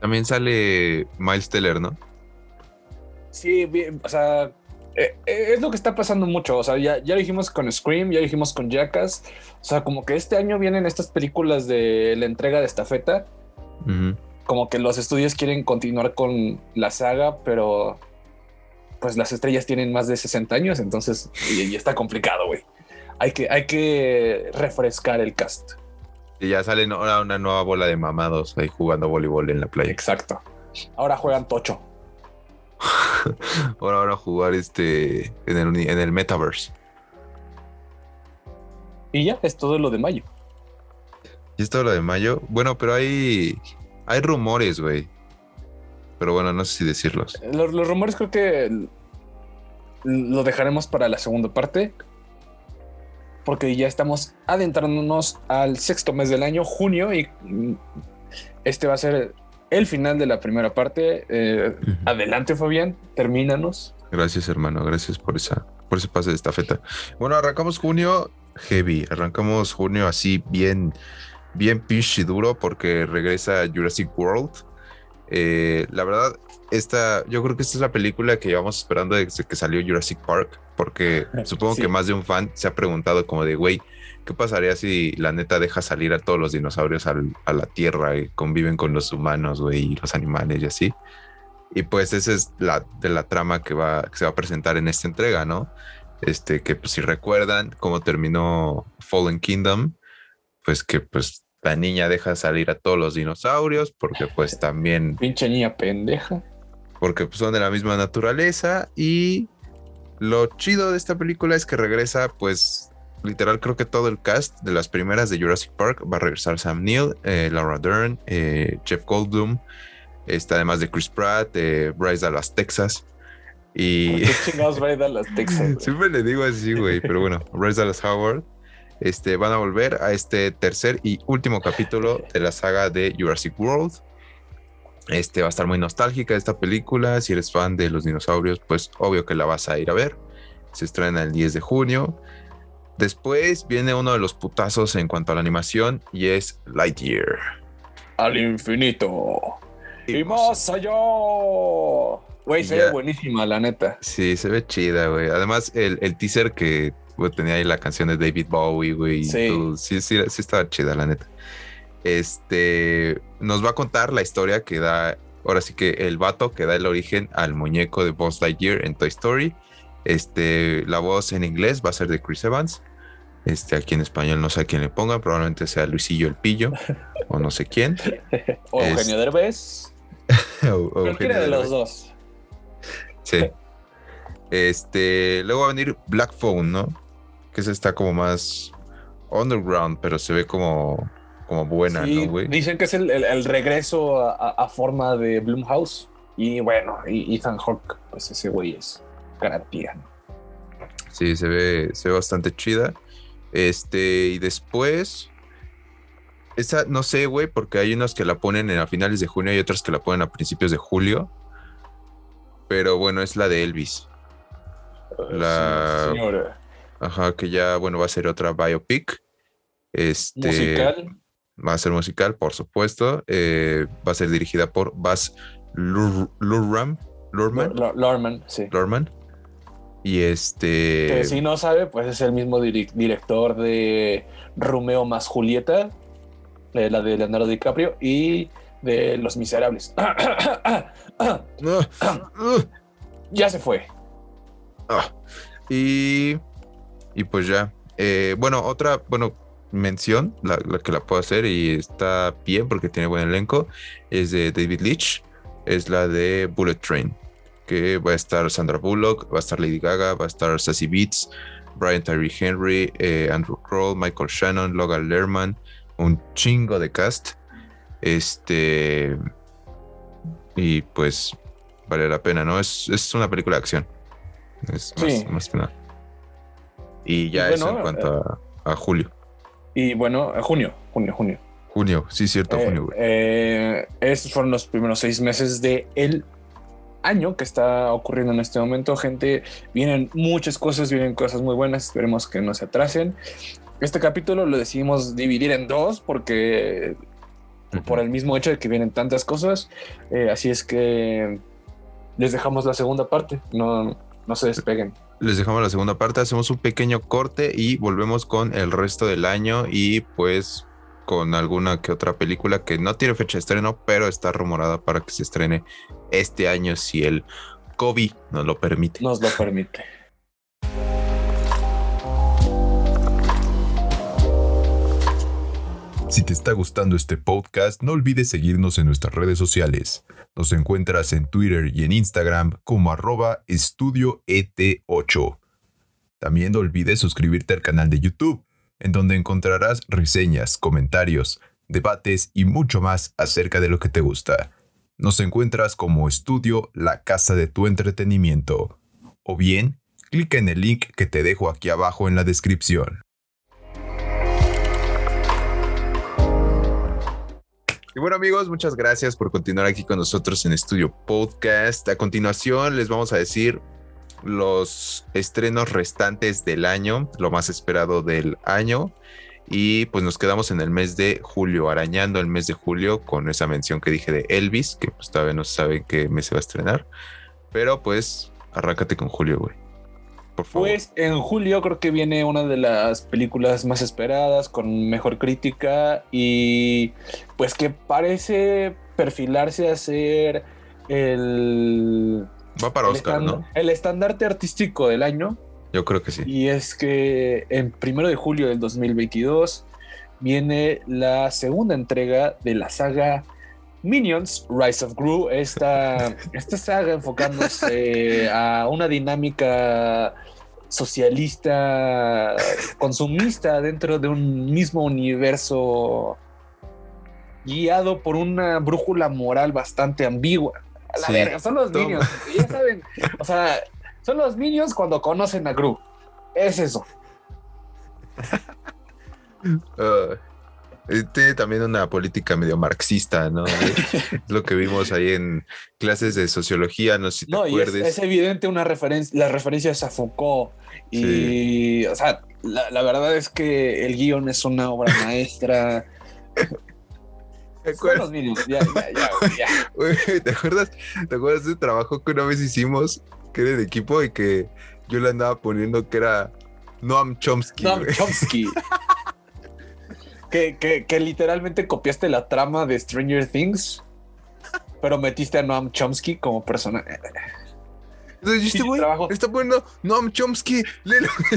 También sale Miles Teller, ¿no? Sí, bien, o sea, eh, eh, es lo que está pasando mucho. O sea, ya, ya lo dijimos con Scream, ya lo dijimos con Jackass. O sea, como que este año vienen estas películas de la entrega de estafeta. Como que los estudios quieren continuar con la saga, pero pues las estrellas tienen más de 60 años, entonces y, y está complicado, güey. Hay que, hay que refrescar el cast. Y ya salen ahora una nueva bola de mamados ahí jugando voleibol en la playa. Exacto. Ahora juegan tocho. Ahora van a jugar este en el, en el metaverse. Y ya, es todo lo de mayo. Y esto lo de mayo. Bueno, pero hay hay rumores, güey. pero bueno, no sé si decirlos. Los, los rumores creo que lo dejaremos para la segunda parte. Porque ya estamos adentrándonos al sexto mes del año, junio, y este va a ser el final de la primera parte. Eh, adelante, Fabián, termínanos. Gracias, hermano. Gracias por esa, por ese pase de esta feta. Bueno, arrancamos junio heavy. Arrancamos junio así bien, bien pinche y duro porque regresa Jurassic World. Eh, la verdad, esta, yo creo que esta es la película que llevamos esperando desde que salió Jurassic Park, porque supongo que más de un fan se ha preguntado como de, güey, ¿qué pasaría si la neta deja salir a todos los dinosaurios a la Tierra y conviven con los humanos, güey, y los animales y así? Y pues esa es la de la trama que, va, que se va a presentar en esta entrega, ¿no? Este, que pues, si recuerdan cómo terminó Fallen Kingdom, pues que pues la niña deja salir a todos los dinosaurios porque pues también... Pinche niña pendeja. Porque pues, son de la misma naturaleza y lo chido de esta película es que regresa pues literal creo que todo el cast de las primeras de Jurassic Park va a regresar Sam Neill, eh, Laura Dern, eh, Jeff Goldblum, está además de Chris Pratt, eh, Bryce Dallas Texas. Y. ¿Qué chingados Bryce Dallas Texas? Siempre le digo así, güey, pero bueno, Bryce Dallas Howard. Este, van a volver a este tercer y último capítulo de la saga de Jurassic World. Este va a estar muy nostálgica esta película. Si eres fan de los dinosaurios, pues obvio que la vas a ir a ver. Se estrena el 10 de junio. Después viene uno de los putazos en cuanto a la animación y es Lightyear. Al infinito. Y, más allá. Güey, se ve buenísima, la neta. Sí, se ve chida, güey. Además, el, teaser que tenía ahí la canción de David Bowie, güey. Sí. sí, sí, sí estaba chida, la neta. Este nos va a contar la historia que da, ahora sí que el vato que da el origen al muñeco de Buzz Lightyear en Toy Story. Este, la voz en inglés va a ser de Chris Evans. Este, aquí en español no sé a quién le ponga, probablemente sea Luisillo el Pillo o no sé quién. o Eugenio Derbez. o, de los dos. Sí. Este, luego va a venir Black Phone, ¿no? Que se está como más underground, pero se ve como, como buena, ¿no, güey? Dicen que es el, regreso a, forma de Bloomhouse. Y bueno, y Ethan Hawke, pues ese güey es garantía. Sí, se ve, se ve bastante chida. Este, y después. Esa, no sé, güey, porque hay unas que la ponen a finales de junio y otras que la ponen a principios de julio. Pero bueno, es la de Elvis. Ah, la. Ajá, que ya, bueno, va a ser otra biopic. Este. Musical. Va a ser musical, por supuesto. Eh, va a ser dirigida por Baz Luhrmann. Luhrmann, sí. Luhrmann. Y este. Que si no sabe, pues es el mismo director de Romeo más Julieta, la de Leonardo DiCaprio, y de Los Miserables. ya se fue. Ah, y, y pues ya. Eh, bueno, otra, bueno, mención, la, la, que la puedo hacer y está bien porque tiene buen elenco, es de David Leitch, es la de Bullet Train que va a estar Sandra Bullock, va a estar Lady Gaga, va a estar Sassy Beats, Brian Tyree Henry, eh, Andrew Kroll, Michael Shannon, Logan Lerman, un chingo de cast. Este. Y pues vale la pena, ¿no? Es, es una película de acción. Es más, sí. Y ya eso en cuanto eh, a, julio. Y bueno, a junio, junio, junio. Junio, sí, cierto, eh, junio. estos fueron los primeros seis meses de el año que está ocurriendo en este momento, gente. Vienen muchas cosas, vienen cosas muy buenas. Esperemos que no se atrasen. Este capítulo lo decidimos dividir en dos porque por el mismo hecho de que vienen tantas cosas. Eh, así es que les dejamos la segunda parte. No, no se despeguen. Les dejamos la segunda parte, hacemos un pequeño corte y volvemos con el resto del año y pues con alguna que otra película que no tiene fecha de estreno, pero está rumorada para que se estrene este año si el COVID nos lo permite. Nos lo permite. Si te está gustando este podcast, no olvides seguirnos en nuestras redes sociales. Nos encuentras en Twitter y en Instagram como arroba estudio ET8. También no olvides suscribirte al canal de YouTube en donde encontrarás reseñas, comentarios, debates y mucho más acerca de lo que te gusta. Nos encuentras como estudio La Casa de tu Entretenimiento. O bien, clica en el link que te dejo aquí abajo en la descripción. Y bueno amigos, muchas gracias por continuar aquí con nosotros en Estudio Podcast. A continuación les vamos a decir los estrenos restantes del año, lo más esperado del año. Y pues nos quedamos en el mes de julio, arañando el mes de julio con esa mención que dije de Elvis, que pues todavía no se sabe qué mes se va a estrenar. Pero pues arráncate con julio, güey. Por favor. Pues en julio creo que viene una de las películas más esperadas, con mejor crítica y pues que parece perfilarse a ser el... Va para Oscar, ¿no? El estandarte artístico del año yo creo que sí. Y es que en primero de julio del 2022 viene la segunda entrega de la saga Minions, Rise of Gru, esta, esta saga enfocándose a una dinámica socialista, consumista dentro de un mismo universo guiado por una brújula moral bastante ambigua. A la verga, son los Minions, ya saben, o sea, son los Minions cuando conocen a Gru. Es eso. Uh, tiene también una política medio marxista, ¿no? lo que vimos ahí en clases de sociología, no sé si te no, acuerdes. es, evidente una referencia, las referencias a Foucault. Y, o sea, la, verdad es que el guion es una obra maestra. ¿Te acuerdas? Ya, ya, ya, ¿Te acuerdas? ¿Te acuerdas de trabajo que una vez hicimos que era de equipo y que yo le andaba poniendo que era Noam Chomsky. Noam Chomsky. que, que, literalmente copiaste la trama de Stranger Things, pero metiste a Noam Chomsky como persona. Entonces, este güey está poniendo Noam Chomsky, léelo.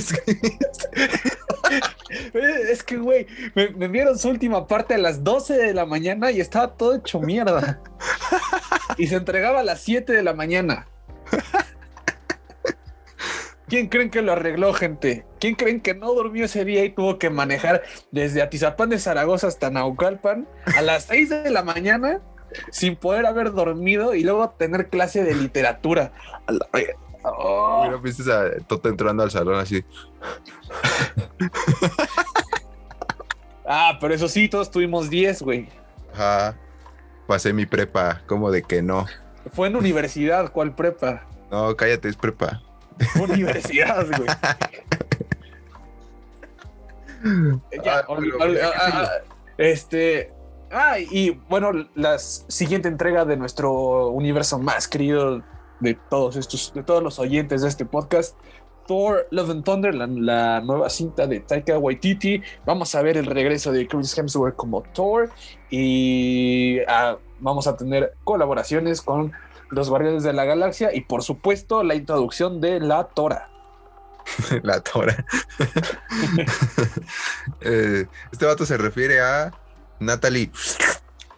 es que, güey, me, me enviaron su última parte a las 12 de la mañana y estaba todo hecho mierda. y se entregaba a las 7 de la mañana. ¿Quién creen que lo arregló, gente? ¿Quién creen que no durmió ese día y tuvo que manejar desde Atizapán de Zaragoza hasta Naucalpan a las 6 de la mañana sin poder haber dormido y luego tener clase de literatura? Oh. Mira, viste a Tota entrando al salón así. ah, pero eso sí, todos tuvimos 10, güey. Ajá. Pasé mi prepa, como de que no. Fue en universidad, ¿cuál prepa? No, cállate, es prepa. Universidad, güey. ya, ah, ah, ah, este. Ah, y bueno, la siguiente entrega de nuestro universo más querido de todos estos, de todos los oyentes de este podcast, Thor Love and Thunder, la, nueva cinta de Taika Waititi. Vamos a ver el regreso de Chris Hemsworth como Thor y vamos a tener colaboraciones con los Guardianes de la Galaxia y por supuesto la introducción de la Tora. la Tora. Eh, este vato se refiere a Natalie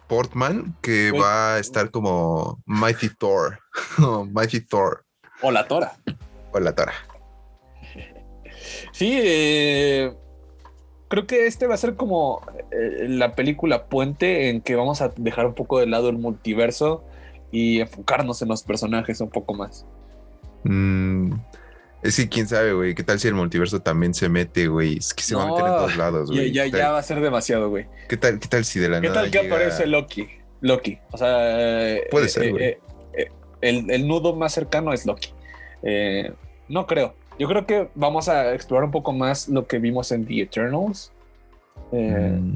Portman, que va a estar como Mighty Thor. Mighty Thor. O la Tora. O la Tora. Sí, eh, creo que este va a ser como eh, la película puente en que vamos a dejar un poco de lado el multiverso y enfocarnos en los personajes un poco más. Mm, es que quién sabe, güey. ¿Qué tal si el multiverso también se mete, güey? Es que se va a meter en todos lados, güey. Ya, ya, va a ser demasiado, güey. ¿Qué tal, ¿Qué tal si de la ¿Qué nada. ¿Qué tal que aparece Loki? Loki. O sea. Puede eh, ser, eh, güey. Eh, el, el, nudo más cercano es Loki. no creo. Yo creo que vamos a explorar un poco más lo que vimos en The Eternals. Mm.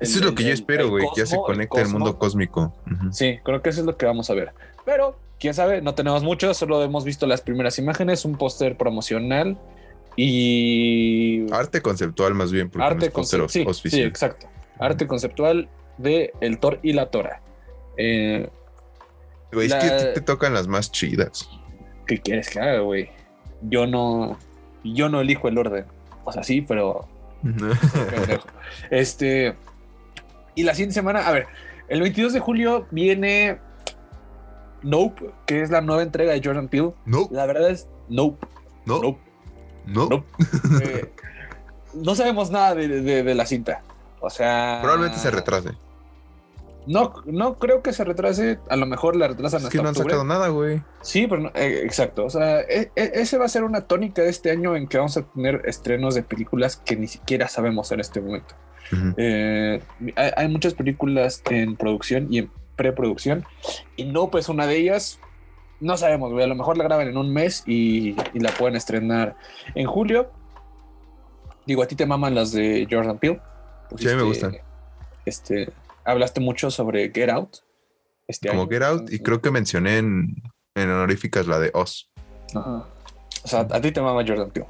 Eso es lo que yo espero, güey, que ya se conecte el, mundo cósmico. Sí, creo que eso es lo que vamos a ver. Pero, quién sabe, no tenemos mucho, solo hemos visto las primeras imágenes, un póster promocional y... Arte conceptual más bien, porque Arte conceptual. Sí, sí, exacto. Arte conceptual de El Thor y la Tora. Eh, güey, es que te tocan las más chidas. ¿Qué quieres que haga, güey? Yo no... Yo no elijo el orden. O sea, sí, pero... este... Y la siguiente semana, a ver, el 22 de julio viene Nope, que es la nueva entrega de Jordan Peele. Nope. La verdad es Nope. Nope. Nope. Eh, no sabemos nada de, la cinta. O sea. Probablemente se retrase. No, no creo que se retrase. A lo mejor la retrasan Es hasta que no han octubre. sacado nada, güey. Sí, pero no- eh, exacto. O sea, e- e- ese va a ser una tónica de este año en que vamos a tener estrenos de películas que ni siquiera sabemos en este momento. Eh, hay, hay muchas películas en producción y en preproducción y no pues una de ellas no sabemos güey, a lo mejor la graban en un mes y, y la pueden estrenar en julio digo a ti te maman las de Jordan Peele Sí, a mí me Pusiste, gustan. este hablaste mucho sobre Get Out este Como año. Get Out, y creo que mencioné en, en honoríficas la de Oz. Ajá. o sea a ti te mama Jordan Peele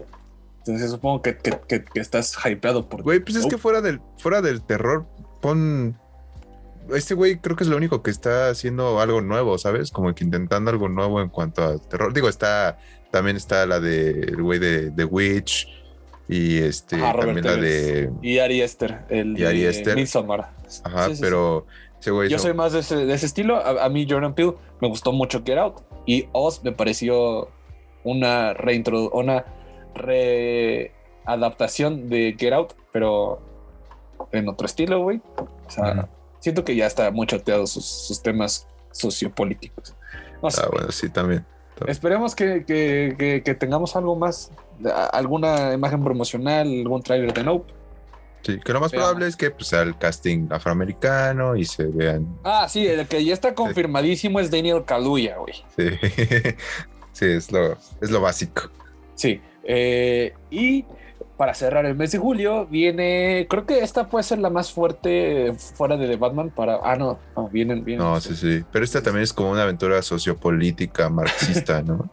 entonces supongo que, que- que- que estás hypeado por Güey, pues es Oh. que fuera del, fuera del terror, pon. Este güey creo que es lo único que está haciendo algo nuevo, ¿sabes? Como que intentando algo nuevo en cuanto a terror. Digo, está. También está la de el güey de The Witch. Y este. Ajá, también la de. y Ari Esther el Y Ari de Aster. Midsommar. Ajá, Sí, sí, sí. pero ese güey. Yo hizo- soy más de ese, de ese estilo. A, a mí Jordan Peele me gustó mucho Get Out y Oz me pareció una reintrodu una readaptación de Get Out, pero en otro estilo, güey. O sea, siento que ya está muy choteado sus, sus temas sociopolíticos. No sé. Ah, bueno, sí, también. Esperemos que, que- que- que tengamos algo más, alguna imagen promocional, algún tráiler de Nope. Sí, que lo más probable es que pues, sea el casting afroamericano y se vean. Ah, sí, el que ya está confirmadísimo es Daniel Kaluuya, güey. Sí, sí es, lo, es lo básico. Sí. Eh, y para cerrar el mes de julio viene, creo que esta puede ser la más fuerte fuera de The Batman para... Ah, no, no vienen, vienen. No, sí, sí. Pero esta también es como una aventura sociopolítica marxista, ¿no?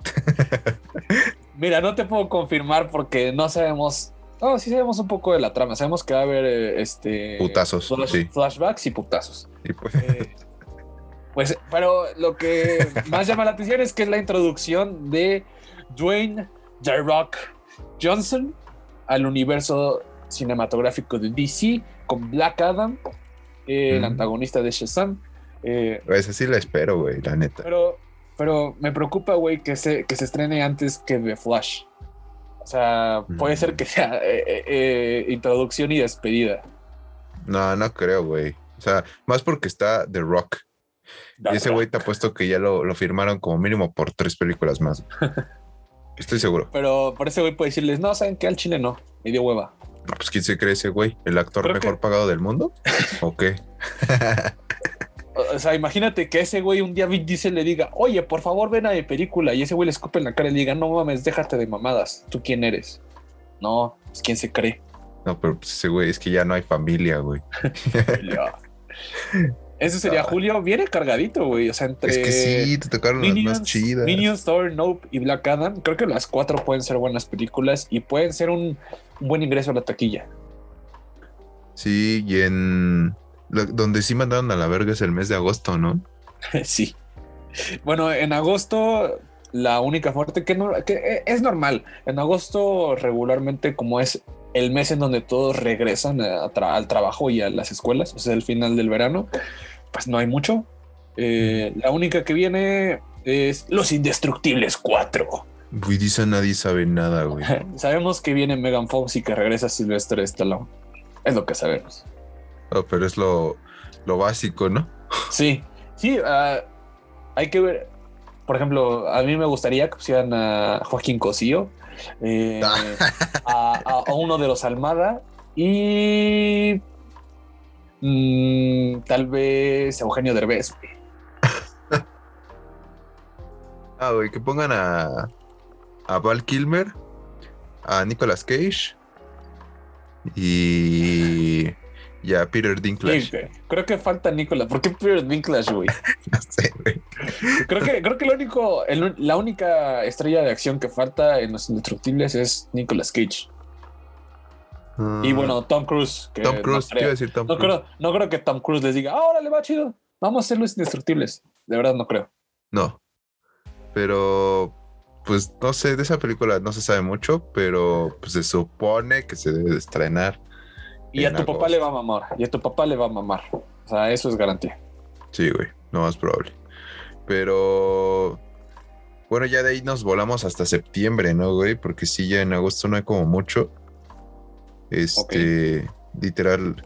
Mira, no te puedo confirmar porque no sabemos... No, sí sabemos un poco de la trama. Sabemos que va a haber eh, este... Putazos, flash- sí. Flashbacks y putazos. Y pues, Eh, pues, pero lo que más llama la atención es que es la introducción de Dwayne The Rock Johnson al universo cinematográfico de DC con Black Adam, el Mm. antagonista de Shazam. Eh, esa sí la espero, güey, la neta. pero, pero me preocupa, güey, que se, que se estrene antes que The Flash. O sea, puede Mm. ser que sea eh, eh, eh, introducción y despedida. No, no creo, güey. O sea, más porque está The Rock. Y ese güey te ha puesto que ya lo, lo firmaron como mínimo por tres películas más. Estoy seguro. Pero por ese güey puede decirles, no, saben que al chile no, me dio hueva. No, pues ¿quién se cree ese güey? ¿El actor Creo mejor que- pagado del mundo? ¿O qué? O sea, imagínate que ese güey un día Vin Diesel le diga, oye, por favor ven a mi película. Y ese güey le escupe en la cara y le diga, no mames, déjate de mamadas. ¿Tú quién eres? No, pues quién se cree. No, pero pues ese güey es que ya no hay familia, güey. Ese sería Ah. Julio. Viene cargadito, güey. O sea, entre Es que sí, te tocaron las Minions, más chidas. Minions, Thor, Nope y Black Adam. Creo que las cuatro pueden ser buenas películas y pueden ser un, buen ingreso a la taquilla. Sí, y en donde sí mandaron a la verga es el mes de agosto, ¿no? sí. Bueno, en agosto la única fuerte que, no, que eh, es normal. En agosto regularmente como es el mes en donde todos regresan a tra- al trabajo y a las escuelas, o sea, el final del verano, pues no hay mucho. Eh, la única que viene es Los Indestructibles 4. Güey, dice nadie sabe nada, güey. Sabemos que viene Megan Fox y que regresa Sylvester Stallone. Es lo que sabemos. Oh, pero es lo, lo básico, ¿no? Sí, sí, ah, hay que ver. Por ejemplo, a mí me gustaría que pusieran a Joaquín Cosío, eh, a, uno de los Almada y mm, tal vez Eugenio Derbez. Ah, güey, que pongan a, a Val Kilmer, a Nicolas Cage y, y a Peter Dinklage. Sí. Creo que falta Nicolás. ¿Por qué Peter Dinklage, güey? No sé, güey. Creo que, creo que lo único, el- la única estrella de acción que falta en los Indestructibles es Nicolas Cage. Y Ah, bueno, Tom Cruise. que Tom no Cruise, te creo. decir Tom No Cruise. creo, no creo que Tom Cruise les diga, ahora le va chido. Vamos a ser los indestructibles. De verdad, no creo. No. Pero, pues no sé, de esa película no se sabe mucho, pero pues se supone que se debe de estrenar. Y a tu papá le va a mamar. Y a tu papá le va a mamar. O sea, eso es garantía. Sí, güey, no más probable. Pero, bueno, ya de ahí nos volamos hasta septiembre, ¿no, güey? Porque sí, ya en agosto no hay como mucho. Este, literal,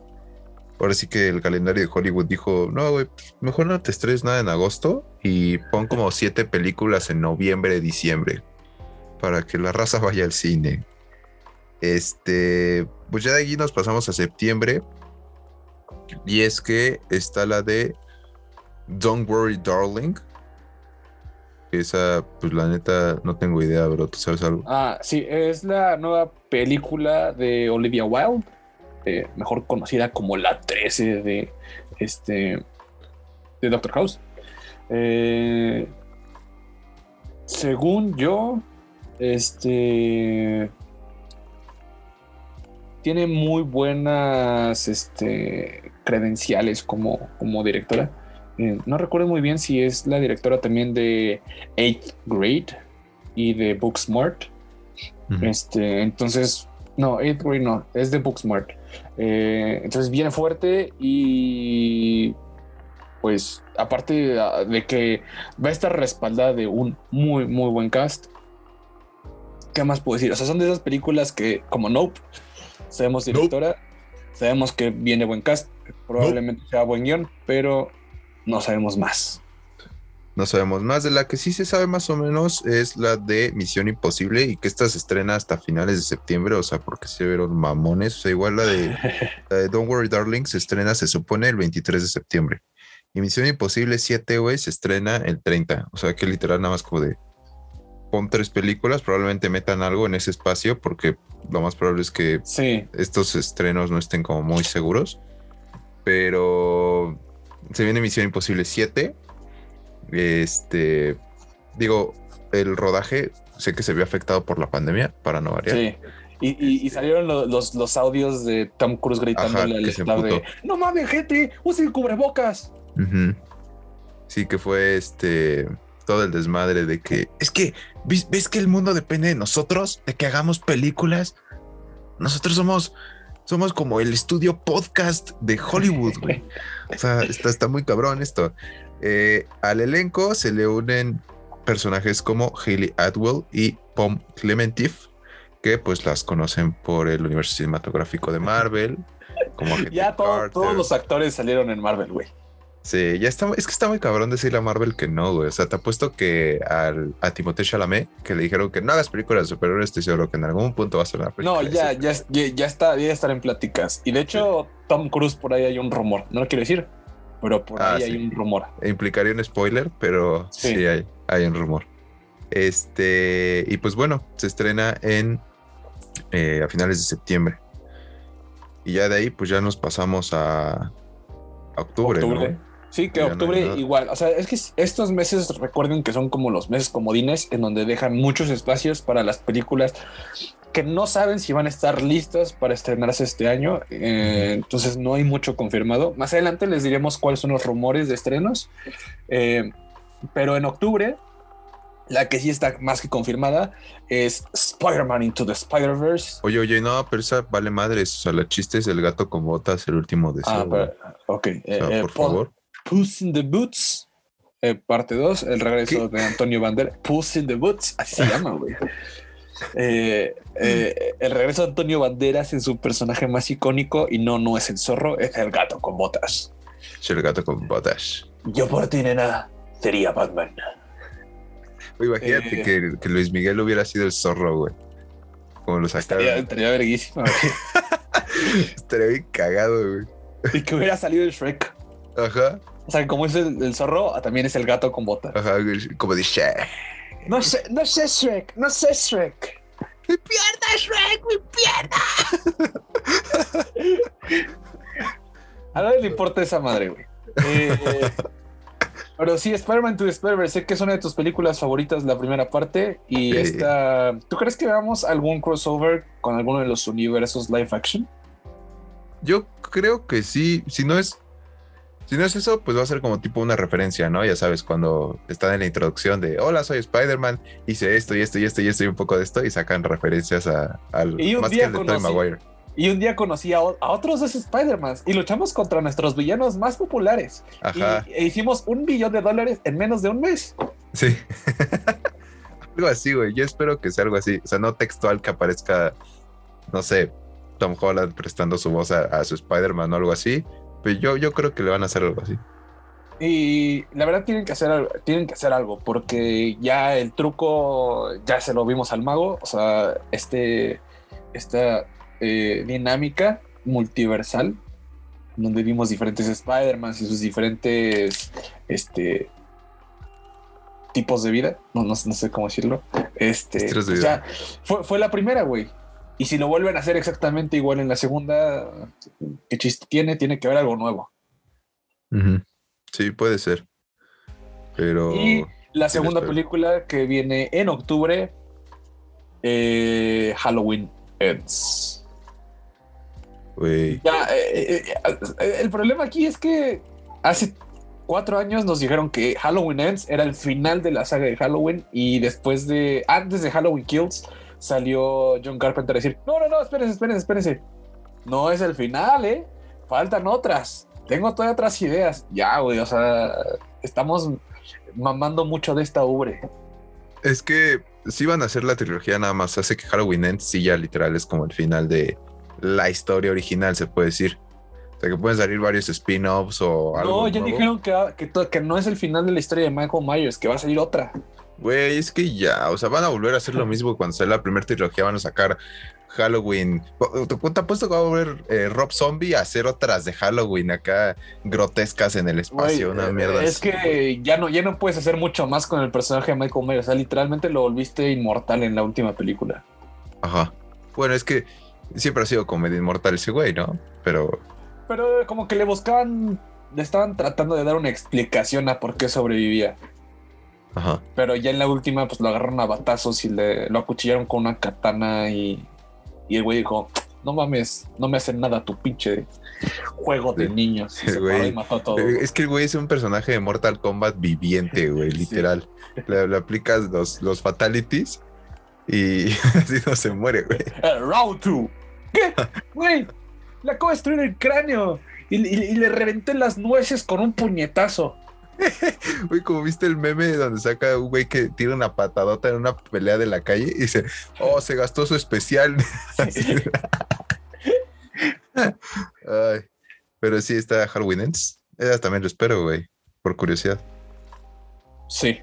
ahora sí que el calendario de Hollywood dijo, no, güey, mejor no te estreses nada en agosto y pon como siete películas en noviembre, diciembre, para que la raza vaya al cine. Este, pues ya de allí nos pasamos a septiembre. Y es que está la de Don't Worry Darling. Esa, pues la neta, no tengo idea, bro. ¿Tú sabes algo? Ah, sí, es la nueva película de Olivia Wilde, eh, mejor conocida como la 13 de este de Doctor House. Eh, según yo, este tiene muy buenas este, credenciales como, como directora. Eh, no recuerdo muy bien si es la directora también de Eighth Grade y de Booksmart. Este, entonces, no, Eighth Grade no, es de Booksmart. Eh, entonces viene fuerte y pues aparte de que va a estar respaldada de un muy, muy buen cast. ¿Qué más puedo decir? O sea, son de esas películas que, como Nope, sabemos directora, sabemos que viene buen cast, probablemente sea buen guion, pero no sabemos más. No sabemos más. De la que sí se sabe más o menos es la de Misión Imposible y que esta se estrena hasta finales de septiembre, o sea, porque se vieron mamones. O sea, igual la de, Don't Worry Darling se estrena, se supone, el 23 de septiembre. Y Misión Imposible 7, güey, se estrena el 30. O sea, que literal nada más como de pon tres películas, probablemente metan algo en ese espacio porque lo más probable es que estos estrenos no estén como muy seguros. Pero se viene Misión Imposible 7. Este, digo, el rodaje sé que se vio afectado por la pandemia, para no variar. Sí. Y, salieron los, los, audios de Tom Cruise gritándole al staff de No mames, gente, usen cubrebocas. Sí, que fue este todo el desmadre de que es que ves, que el mundo depende de nosotros, de que hagamos películas. Nosotros somos somos como el estudio podcast de Hollywood, güey. O sea, está, está muy cabrón esto. Eh, al elenco se le unen personajes como Hayley Atwell y Pom Clementif, que pues las conocen por el universo cinematográfico de Marvel. Como ya todos los actores salieron en Marvel, güey. Sí, ya está, es que está muy cabrón decirle a Marvel que no, güey. O sea, te apuesto que al, a Timothée Chalamet, que le dijeron que no hagas películas de superhéroes, estoy seguro que en algún punto va a ser una película. No, ya, ya, ya, está, ya estar en pláticas. Y de hecho, Tom Cruise por ahí hay un rumor. No lo quiero decir, pero por ah, ahí hay un rumor. Implicaría un spoiler, pero sí, hay, hay un rumor. Este, y pues bueno, se estrena en eh, a finales de septiembre. Y ya de ahí, pues ya nos pasamos a, octubre, octubre. ¿no? Sí, que octubre igual. O sea, es que estos meses recuerden que son como los meses comodines en donde dejan muchos espacios para las películas que no saben si van a estar listas para estrenarse este año. Eh, entonces no hay mucho confirmado. Más adelante les diremos cuáles son los rumores de estrenos. Eh, pero en octubre, la que sí está más que confirmada es Spider-Man Into the Spider-Verse. Oye, oye, no, pero esa vale madres. O sea, la chiste es el gato con botas, el último de Ah, ok. Eh, por favor. Puss in the Boots, eh, parte 2, el regreso de Antonio Banderas. Puss in the Boots, así se llama, güey. Eh, eh, el regreso de Antonio Banderas en su personaje más icónico y no, no es el zorro, es el gato con botas. Es el gato con botas. Yo por ti, nena, sería Batman. imagínate que, que, Luis Miguel hubiera sido el zorro, güey. Como lo sacaron. Estaría, estaría verguísima, estaría bien cagado, güey. Y que hubiera salido el Shrek. Ajá. O sea, como es el, zorro, también es el gato con bota. Ajá, como dice. No sé, no sé Shrek, no sé Shrek. ¡Mi pierna, Shrek! ¡Mi pierna! A nadie le importa esa madre, güey. Eh, pero sí, Spider-Man to Spider-Verse, sé que es una de tus películas favoritas, la primera parte. Y esta. ¿Tú crees que veamos algún crossover con alguno de los universos live action? Yo creo que sí. Si no es si no es eso, pues va a ser como tipo una referencia, ¿no? Ya sabes, cuando están en la introducción de hola, soy Spider-Man, hice esto y esto y esto y esto y un poco de esto y sacan referencias a, al y más que el de Maguire. Y un día conocí a, otros dos Spider-Man y luchamos contra nuestros villanos más populares. Ajá. Y, e hicimos un billón de dólares en menos de un mes. Sí. algo así, güey. Yo espero que sea algo así. O sea, no textual que aparezca, no sé, Tom Holland prestando su voz a, a su Spider-Man o algo así, Pero yo, yo creo que le van a hacer algo así. Y la verdad tienen que hacer algo, tienen que hacer algo, porque ya el truco ya se lo vimos al mago. O sea, este, esta eh, dinámica multiversal, donde vimos diferentes Spider-Man y sus diferentes este, tipos de vida. No, no, no sé cómo decirlo. Este, de pues vida. ya, fue, fue la primera, güey. Y si lo vuelven a hacer exactamente igual en la segunda, ¿qué chiste tiene? Tiene que haber algo nuevo. Sí, puede ser. Pero. Y la segunda película que viene en octubre, eh, Halloween Ends. Ya, eh, eh, eh, el problema aquí es que hace cuatro años nos dijeron que Halloween Ends era el final de la saga de Halloween y después de, antes de Halloween Kills, salió John Carpenter a decir, no, no, no, espérense, espérense, espérense. No es el final, ¿eh? Faltan otras. Tengo todavía otras ideas. Ya, güey, o sea, estamos mamando mucho de esta ubre. Es que si van a hacer la trilogía nada más, hace que Halloween Ends sí ya literal es como el final de la historia original, se puede decir. O sea que pueden salir varios spin-offs o algo. No, ya nuevo. dijeron que, que, que no es el final de la historia de Michael Myers, que va a salir otra. Güey, es que ya, o sea, van a volver a hacer lo mismo cuando sale la primera trilogía, van a sacar Halloween. Te, apuesto que va a volver eh, Rob Zombie a hacer otras de Halloween acá grotescas en el espacio, una eh, mierda. Es así, que ya no, ya no puedes hacer mucho más con el personaje de Michael Myers. O sea, literalmente lo volviste inmortal en la última película. Ajá. Bueno, es que siempre ha sido comedia inmortal ese güey, ¿no? Pero Pero como que le buscaban, le estaban tratando de dar una explicación a por qué sobrevivía. Ajá. Pero ya en la última, pues lo agarraron a batazos y le, lo acuchillaron con una katana y, y el güey dijo, no mames, no me hacen nada tu pinche juego de niños. Y se paró y mató a todos. Eh, Es que el güey es un personaje de Mortal Kombat viviente, güey, Sí. literal. Le, le aplicas los, los fatalities y así no se muere, güey. Round 2. ¿Qué? Güey, le acabo de destruir el cráneo y, y- y le reventé las nueces con un puñetazo. Güey, como viste el meme donde saca un güey que tira una patadota en una pelea de la calle y dice, oh, se gastó su especial. Ay, pero sí está Halloween Ends. Ella también lo espero, güey, por curiosidad. Sí.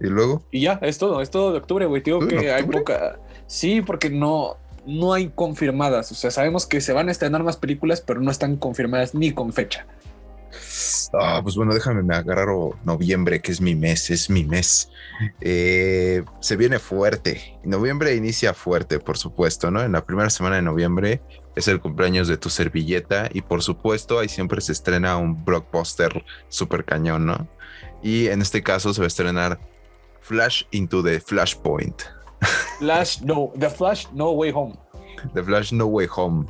Y luego, Y ya, es todo, es todo de octubre, güey. Digo ¿En que hay poca. Sí, porque no, no hay confirmadas. O sea, sabemos que se van a estrenar más películas, pero no están confirmadas ni con fecha. Ah, pues bueno, déjame me agarro noviembre, que es mi mes, es mi mes. Eh, se viene fuerte. Noviembre inicia fuerte, por supuesto, ¿no? En la primera semana de noviembre es el cumpleaños de tu servilleta y por supuesto ahí siempre se estrena un blockbuster super cañón, ¿no? Y en este caso se va a estrenar Flash into the Flashpoint. Flash, no, The Flash, No Way Home. The Flash No Way Home.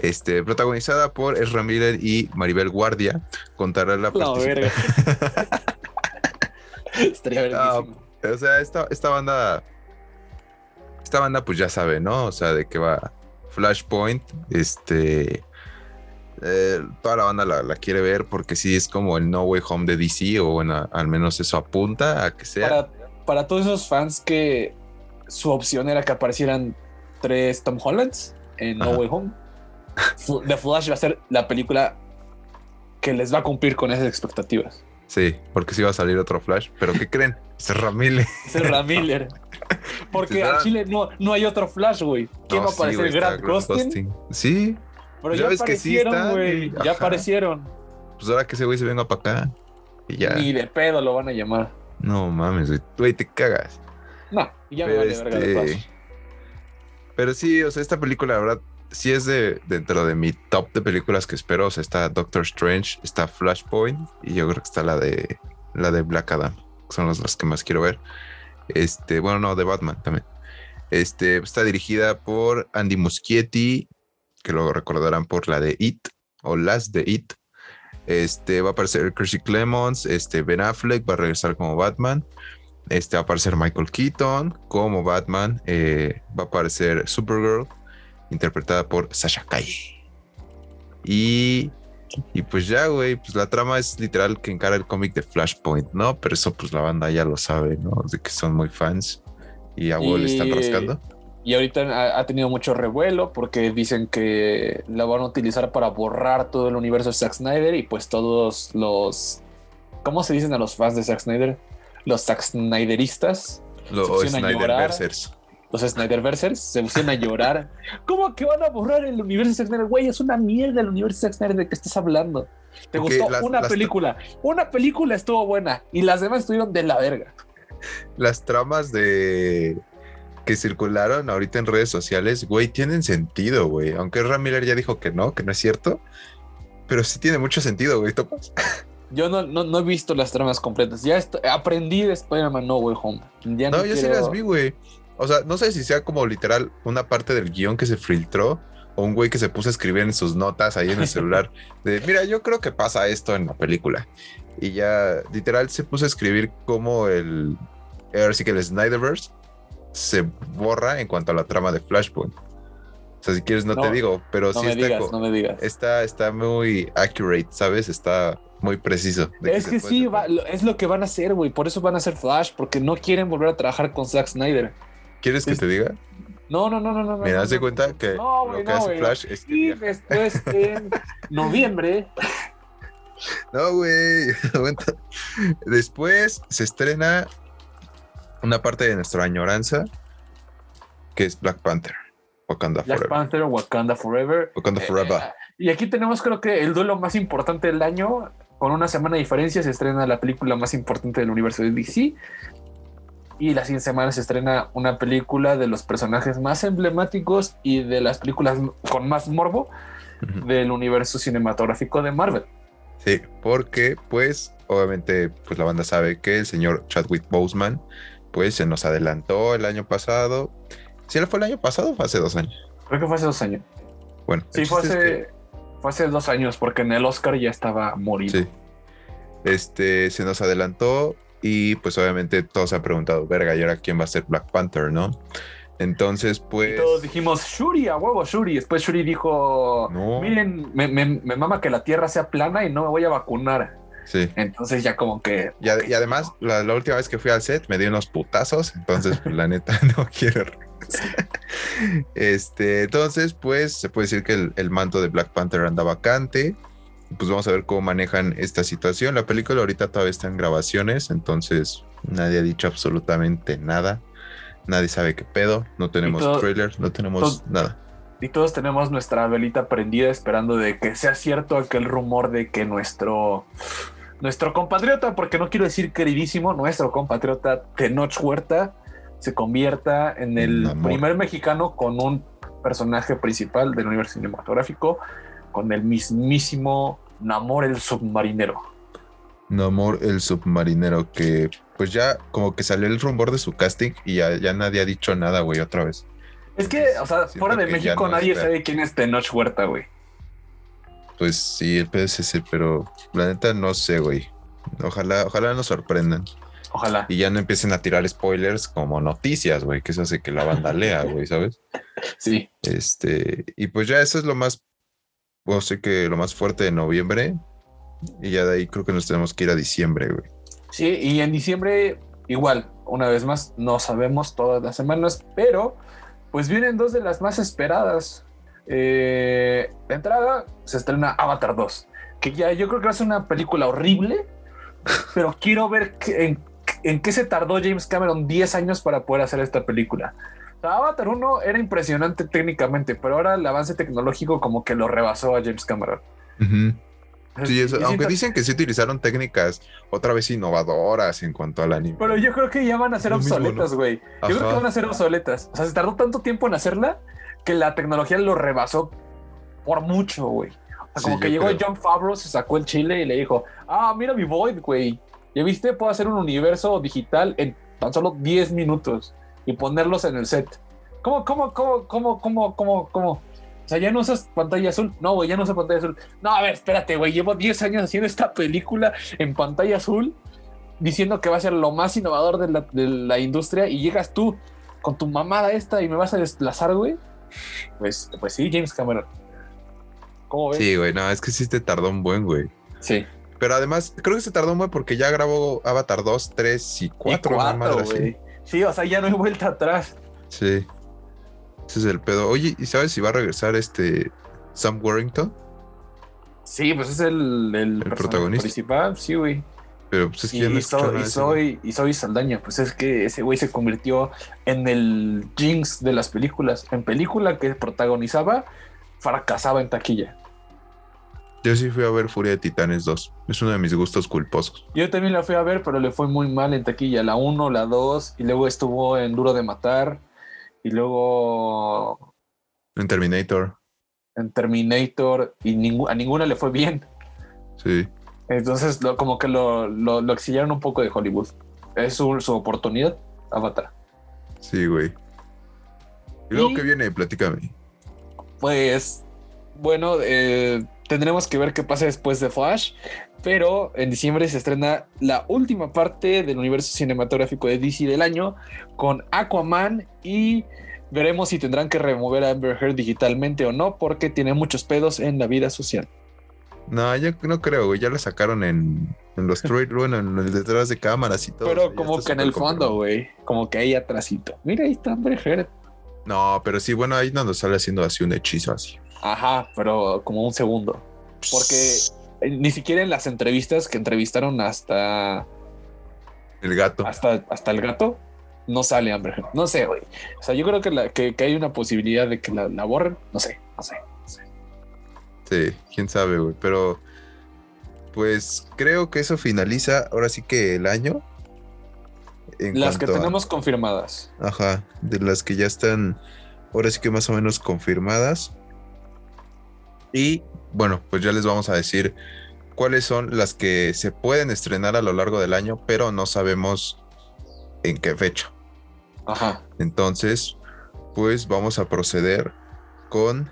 Este, protagonizada por Ezra Miller y Maribel Guardia, contará la La verga. Estaría verguísima. O sea, esta, esta banda. Esta banda, pues ya sabe, ¿no? O sea, de que va Flashpoint. Este. eh, toda la banda la, la quiere ver porque sí es como el No Way Home de DC, o bueno, al menos eso apunta a que sea. Para, para todos esos fans que su opción era que aparecieran tres Tom Hollands en No Ajá. Way Home, The Flash va a ser la película que les va a cumplir con esas expectativas. Sí, porque sí va a salir otro Flash. Pero ¿qué creen? Ramírez. Es el Miller. Porque al Chile no, no hay otro Flash, güey. ¿Quién va a aparecer? Grant Gustin. Sí, Pero Ya ya, sí aparecieron, güey. güey. Ya aparecieron. pues ahora que ese güey se venga para acá. Y ya. Ni de pedo lo van a llamar. No mames, güey. Güey, te cagas. No, ya me Pero, vale verga de este, Flash. pero sí, o sea, esta película, la verdad, sí es de dentro de mi top de películas que espero. Está Doctor Strange, está Flashpoint y yo creo que está la de la de Black Adam. que Son las, que más quiero ver. Este, bueno, no, de Batman también. Este está dirigida por Andy Muschietti, que lo recordarán por la de It o las de It. Este va a aparecer Kirstie Clemons, este Ben Affleck va a regresar como Batman. Este va a aparecer Michael Keaton como Batman. eh, va a aparecer Supergirl, interpretada por Sasha Calle. Y, y pues ya, güey, pues la trama es literal que encara el cómic de Flashpoint, ¿no? Pero eso pues la banda ya lo sabe, ¿no? De que son muy fans y a le están rascando. Y ahorita ha, tenido mucho revuelo porque dicen que la van a utilizar para borrar todo el universo de Zack Snyder y pues todos los... ¿Cómo se dicen a los fans de Zack Snyder? Los Zack Snyderistas. Los llorar. Snyderversers. Los Snyderversers se pusieron a llorar. ¿Cómo que van a borrar el universo de Zack Snyder? Güey, es una mierda el universo de Zack Snyder de que estás hablando. ¿Te gustó las- una las- película? Una película estuvo buena y las demás estuvieron de la verga. Las tramas de que circularon ahorita en redes sociales, güey, tienen sentido, güey. Aunque Ram Miller ya dijo que no, que no es cierto. Pero sí tiene mucho sentido, güey. ¿topas? Yo no, no, no he visto las tramas completas. Ya aprendí de Spider-Man No Way Home. Ya no, No, yo sí quiero- las vi, güey. O sea, no sé si sea como literal una parte del guion que se filtró o un güey que se puso a escribir en sus notas ahí en el celular de, mira, yo creo que pasa esto en la película. Y ya literal se puso a escribir como el, ahora sí que el Snyderverse se borra en cuanto a la trama de Flashpoint. O sea, si quieres no, te digo, pero No sí me está, digas, no me digas. está, está muy accurate, ¿sabes? Está muy preciso. de Es que sí, va- es lo que van a hacer, güey. Por eso van a hacer Flash, porque no quieren volver a trabajar con Zack Snyder. ¿Quieres que es- te diga? No, no, no, no, no. Mira, no, haz de cuenta que No, lo que no, hace Flash es que Y después en noviembre, No, güey. Después se estrena una parte de nuestra añoranza, que es Black Panther. Wakanda Black Forever. Panther, Wakanda Forever. Wakanda Eh, Forever. eh, y aquí tenemos, creo que, el duelo más importante del año. Con una semana de diferencia se estrena la película más importante del universo de DC. Y la siguiente semana se estrena una película de los personajes más emblemáticos y de las películas con más morbo del universo cinematográfico de Marvel. Sí, porque, pues, obviamente, pues la banda sabe que el señor Chadwick Boseman, pues, se nos adelantó el año pasado. ¿Sí fue el año pasado o fue hace dos años? Creo que fue hace dos años. Bueno, Sí, fue es hace, fue hace dos años, porque en el Oscar ya estaba morido. Sí. Este se nos adelantó y pues obviamente todos se han preguntado, verga, ¿y ahora quién va a ser Black Panther, no? Entonces, pues. Y todos dijimos, Shuri, a huevo, Shuri. Después Shuri dijo, No. miren, me, me- me mama que la tierra sea plana y no me voy a vacunar. Sí. Entonces ya como que... Y, además, la, la última vez que fui al set me di unos putazos, entonces, pues la neta, no quiero. Este, entonces, pues se puede decir que el, el manto de Black Panther anda vacante. Pues vamos a ver cómo manejan esta situación. La película ahorita todavía está en grabaciones, entonces nadie ha dicho absolutamente nada. Nadie sabe qué pedo. No tenemos todo- trailer, no tenemos todo- nada. Y todos tenemos nuestra velita prendida esperando de que sea cierto aquel rumor de que nuestro... Nuestro compatriota, porque no quiero decir queridísimo, nuestro compatriota Tenoch Huerta se convierta en el primer mexicano con un personaje principal del universo cinematográfico, con el mismísimo Namor el submarinero. Namor el submarinero, que pues ya como que salió el rumor de su casting y ya, ya nadie ha dicho nada, güey, otra vez. Es que, o sea, Siento fuera de México no nadie sabe quién es Tenoch Huerta, güey. Pues sí, el PSC, pero la neta no sé, güey. Ojalá, ojalá nos sorprendan Ojalá. y ya no empiecen a tirar spoilers como noticias, güey, que eso hace que la banda lea, güey, ¿sabes? Sí. Este, y pues ya eso es lo más, o sé que lo más fuerte de noviembre. Y ya de ahí creo que nos tenemos que ir a diciembre, güey. Sí, y en diciembre, igual, una vez más, no sabemos todas las semanas, pero pues vienen dos de las más esperadas. Eh, de entrada, se estrena Avatar 2, que ya yo creo que va a ser una película horrible, pero quiero ver en, en qué se tardó James Cameron 10 años para poder hacer esta película. Sea, Avatar 1 era impresionante técnicamente, pero ahora el avance tecnológico como que lo rebasó a James Cameron. Sí, eso- aunque dicen que sí utilizaron técnicas otra vez innovadoras en cuanto al anime. Pero yo creo que ya van a ser Lo obsoletas, güey. Yo creo que van a ser obsoletas. O sea, se tardó tanto tiempo en hacerla que la tecnología lo rebasó por mucho, güey. O sea, Sí, como que llegó creo. John Favreau, se sacó el chile y le dijo, ah, mira mi Void, güey. ¿Ya viste? Puedo hacer un universo digital en tan solo 10 minutos y ponerlos en el set. ¿Cómo, cómo, cómo, cómo, cómo, cómo, cómo? O sea, ya no usas pantalla azul. No, güey, ya no uso pantalla azul. No, a ver, espérate, güey. Llevo 10 años haciendo esta película en pantalla azul, diciendo que va a ser lo más innovador de la, de la industria y llegas tú con tu mamada esta y me vas a desplazar, güey. Pues, pues sí, James Cameron. ¿Cómo ves? Sí, güey, no, es que sí te tardó un buen, güey. Sí. Pero además, creo que se tardó un buen porque ya grabó Avatar 2, 3 y 4. y cuatro, güey. Sí, o sea, ya no hay vuelta atrás. Sí. Ese es el pedo. Oye, ¿y sabes si va a regresar este Sam Warrington? Sí, pues es el, el, personaje protagonista. principal, sí, güey. Pero pues es que Y, ya no so- y soy, y soy Saldaña, pues es que ese güey se convirtió en el Jinx de las películas. En película que protagonizaba, fracasaba en taquilla. Yo sí fui a ver Furia de Titanes 2. Es uno de mis gustos culposos. Yo también la fui a ver, pero le fue muy mal en taquilla. La 1, la 2, y luego estuvo en Duro de Matar, y luego En Terminator. en Terminator, y a ninguna le fue bien. Sí. Entonces, lo- como que lo, lo, lo exiliaron un poco de Hollywood. Es su, su oportunidad, Avatar. Sí, güey. ¿Y luego Y- qué viene? Platícame. Pues, bueno, eh, tendremos que ver qué pasa después de Flash. Pero en diciembre se estrena la última parte del universo cinematográfico de DC del año con Aquaman y veremos si tendrán que remover a Amber Heard digitalmente o no porque tiene muchos pedos en la vida social. No, yo no creo, güey. Ya la sacaron en, en los trailers, bueno, en el detrás de cámaras y todo. pero como que en el fondo, güey, como que ahí atrásito. Mira, ahí está Amber Heard. No, pero sí, bueno, ahí no nos sale haciendo así un hechizo así. Ajá, pero como un segundo. Porque ni siquiera en las entrevistas que entrevistaron hasta El gato. hasta, hasta el gato, no sale Amber. No sé, güey. O sea, yo creo que, la- que, que hay una posibilidad de que la, la borren. No sé, no sé. no sé. Sí, quién sabe, güey. Pero, pues creo que eso finaliza ahora sí que el año. En Las que a- tenemos confirmadas. Ajá, de las que ya están ahora sí que más o menos confirmadas. Y bueno, pues ya les vamos a decir cuáles son las que se pueden estrenar a lo largo del año, pero no sabemos en qué fecha. Ajá. Entonces, pues vamos a proceder con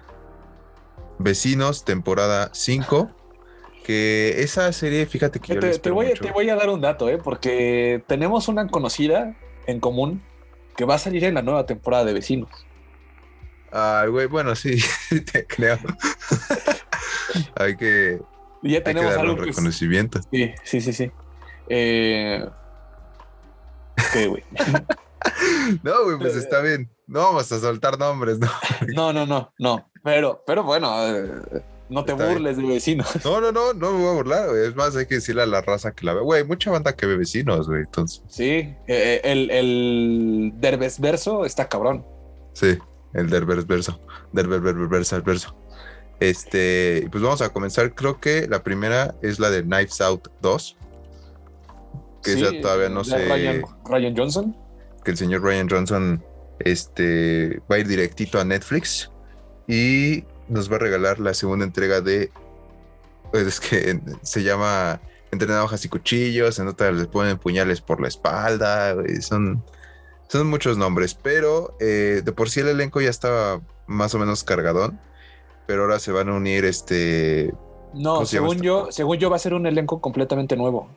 Vecinos, temporada 5. Que esa serie, fíjate que yo Te, voy, mucho. te voy a dar un dato, ¿eh? Porque tenemos una conocida en común que va a salir en la nueva temporada de Vecinos. Ay, güey, bueno, sí, te creo. hay que, ya hay que tenemos darle algo un que... reconocimiento. Sí, sí, sí, sí. Eh... ¿Qué, güey? No, güey, pues está bien. No vamos a soltar nombres, ¿no? No, no, no, no. Pero, pero bueno, eh, no te Está bien. burles de vecinos. No, no, no, no me voy a burlar, güey. Es más, hay que decirle a la raza que la ve. Güey, mucha banda que ve vecinos, güey. Entonces, Sí, eh, el, el Derbez verso está cabrón. sí, el Derbers verso. Derber verso verso. Este, pues vamos a comenzar. Creo que la primera es la de Knives Out 2. Que Sí, esa todavía no sé. Ryan, Ryan Johnson. que el señor Ryan Johnson este, va a ir directito a Netflix y nos va a regalar la segunda entrega de. Pues es que se llama Entre navajas y cuchillos, en otra les ponen puñales por la espalda, son, son muchos nombres, pero eh, de por sí el elenco ya estaba más o menos cargadón, pero ahora se van a unir este. No, ¿Cómo se llama según yo, según yo va a ser un elenco completamente nuevo.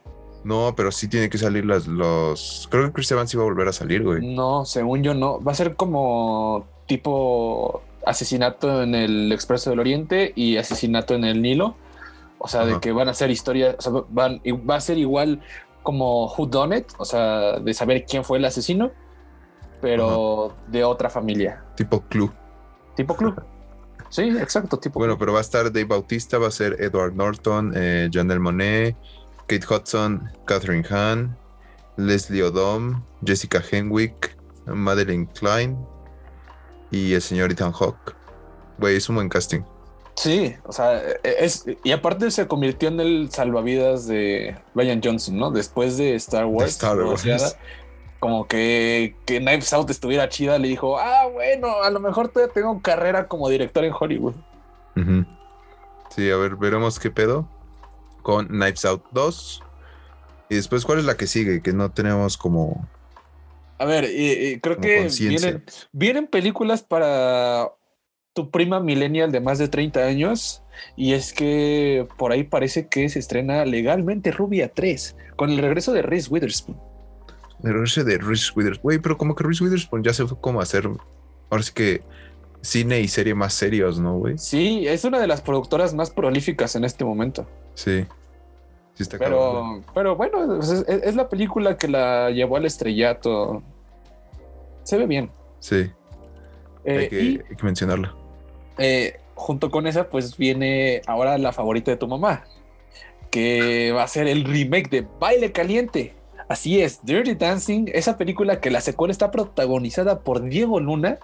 No, pero sí tiene que salir las, los. Creo que Chris Evans iba a volver a salir, güey. No, según yo no. Va a ser como tipo asesinato en el Expreso del Oriente y asesinato en el Nilo. O sea, de que van a hacer historias, o sea, van, va a ser igual como Who Done It, o sea, de saber quién fue el asesino, pero de otra familia. Tipo Clue. Tipo club. Sí, exacto, tipo Bueno, club. pero va a estar Dave Bautista, va a ser Edward Norton, eh, Janelle Monet, Kate Hudson, Catherine Hahn, Leslie Odom, Jessica Henwick, Madeline Klein y el señor Ethan Hawke. Güey, es un buen casting. Sí, o sea, es, y aparte se convirtió en el salvavidas de Ryan Johnson, ¿no? Después de Star Wars. Star Wars. Como que, que Knives Out estuviera chida, le dijo, ah, bueno, a lo mejor todavía tengo carrera como director en Hollywood. Sí, a ver, veremos qué pedo con Knives Out 2. Y después, ¿cuál es la que sigue? Que no tenemos como... A ver, creo que vienen, vienen películas para tu prima millennial de más de 30 años. Y es que por ahí parece que se estrena legalmente Rubia 3 con el regreso de Reese Witherspoon. El regreso de Reese Witherspoon. Güey, pero como que Reese Witherspoon ya se fue como a hacer... Ahora sí que cine y serie más serios, ¿no, güey? Sí, es una de las productoras más prolíficas en este momento. Sí. Sí está. Pero, pero bueno, pues es, es la película que la llevó al estrellato. Se ve bien. Sí. Eh, hay, que, y hay que mencionarla. eh, junto con esa, pues viene ahora la favorita de tu mamá, que va a ser el remake de Baile Caliente. Así es, Dirty Dancing, esa película que la secuela está protagonizada por Diego Luna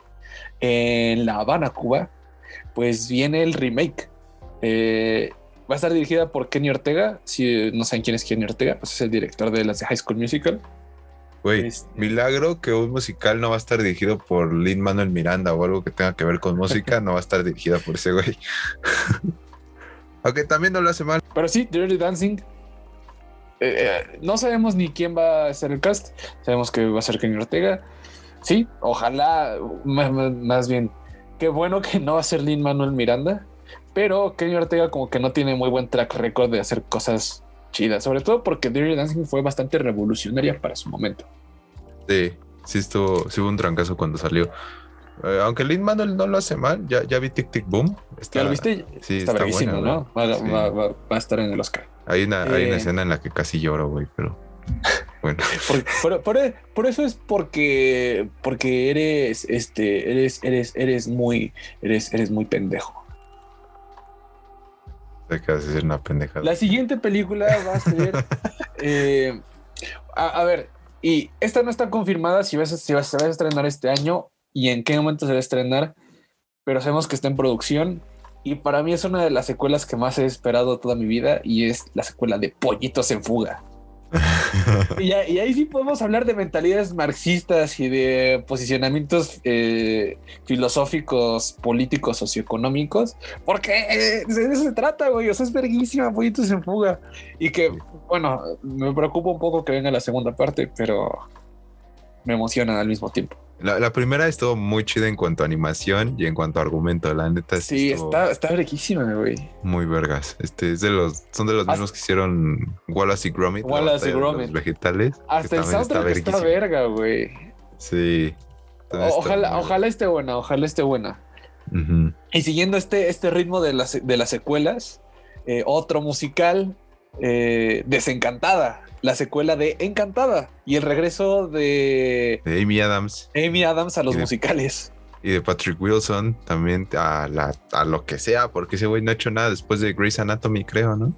en La Habana, Cuba, pues viene el remake. Eh, va a estar dirigida por Kenny Ortega. Si no saben quién es Kenny Ortega, pues es el director de las de High School Musical. Güey, Este- milagro que un musical no va a estar dirigido por Lin Manuel Miranda o algo que tenga que ver con música, no va a estar dirigida por ese güey. Aunque también no lo hace mal. Pero sí, Dirty Dancing. Eh, eh, no sabemos ni quién va a ser el cast. Sabemos que va a ser Kenny Ortega. Sí, ojalá, más bien, qué bueno que no va a ser Lin Manuel Miranda. Pero Kenny Ortega como que no tiene muy buen track record de hacer cosas chidas. Sobre todo porque Dirty Dancing fue bastante revolucionaria para su momento. Sí, sí estuvo, sí hubo un trancazo cuando salió. Eh, aunque Lin Manuel no lo hace mal, ya, ya vi Tic Tic Boom. Está- ¿Ya lo viste? Sí, está, está buena, ¿no? Va, Sí. va- va- va a estar en el Oscar. Hay una, hay una Eh. escena en la que casi lloro, güey, pero bueno. Por, por- por- por eso es porque porque eres este eres eres eres muy eres eres muy pendejo. Te quedas de decir una pendejada. La siguiente película va a ser eh, a, a ver y esta no está confirmada si, vas si vas- se va a estrenar este año y en qué momento se va a estrenar, pero sabemos que está en producción y para mí es una de las secuelas que más he esperado toda mi vida y es la secuela de Pollitos en Fuga. Y, a- y ahí sí podemos hablar de mentalidades marxistas y de posicionamientos eh, filosóficos, políticos, socioeconómicos, porque eh, de eso se trata, güey. O sea, es verguísima, pollitos en fuga. Y que, bueno, me preocupa un poco que venga la segunda parte, pero me emociona al mismo tiempo. La, la primera estuvo muy chida en cuanto a animación y en cuanto a argumento. La neta Sí, está, está verguísima, güey. muy vergas. Este es de los, son de los Hasta- mismos que hicieron Wallace y Gromit. la Wallace y Gromit. Los vegetales. Hasta el soundtrack está, verga, güey. Sí. O- Ojalá, muy ojalá esté buena, ojalá esté buena. Y siguiendo este, este ritmo de las, de las secuelas, eh, otro musical, eh, Desencantada, la secuela de Encantada y el regreso de De Amy Adams Amy Adams a los de- musicales. y de Patrick Wilson también a, la, a lo que sea, porque ese güey no ha hecho nada después de Grey's Anatomy, creo, ¿no?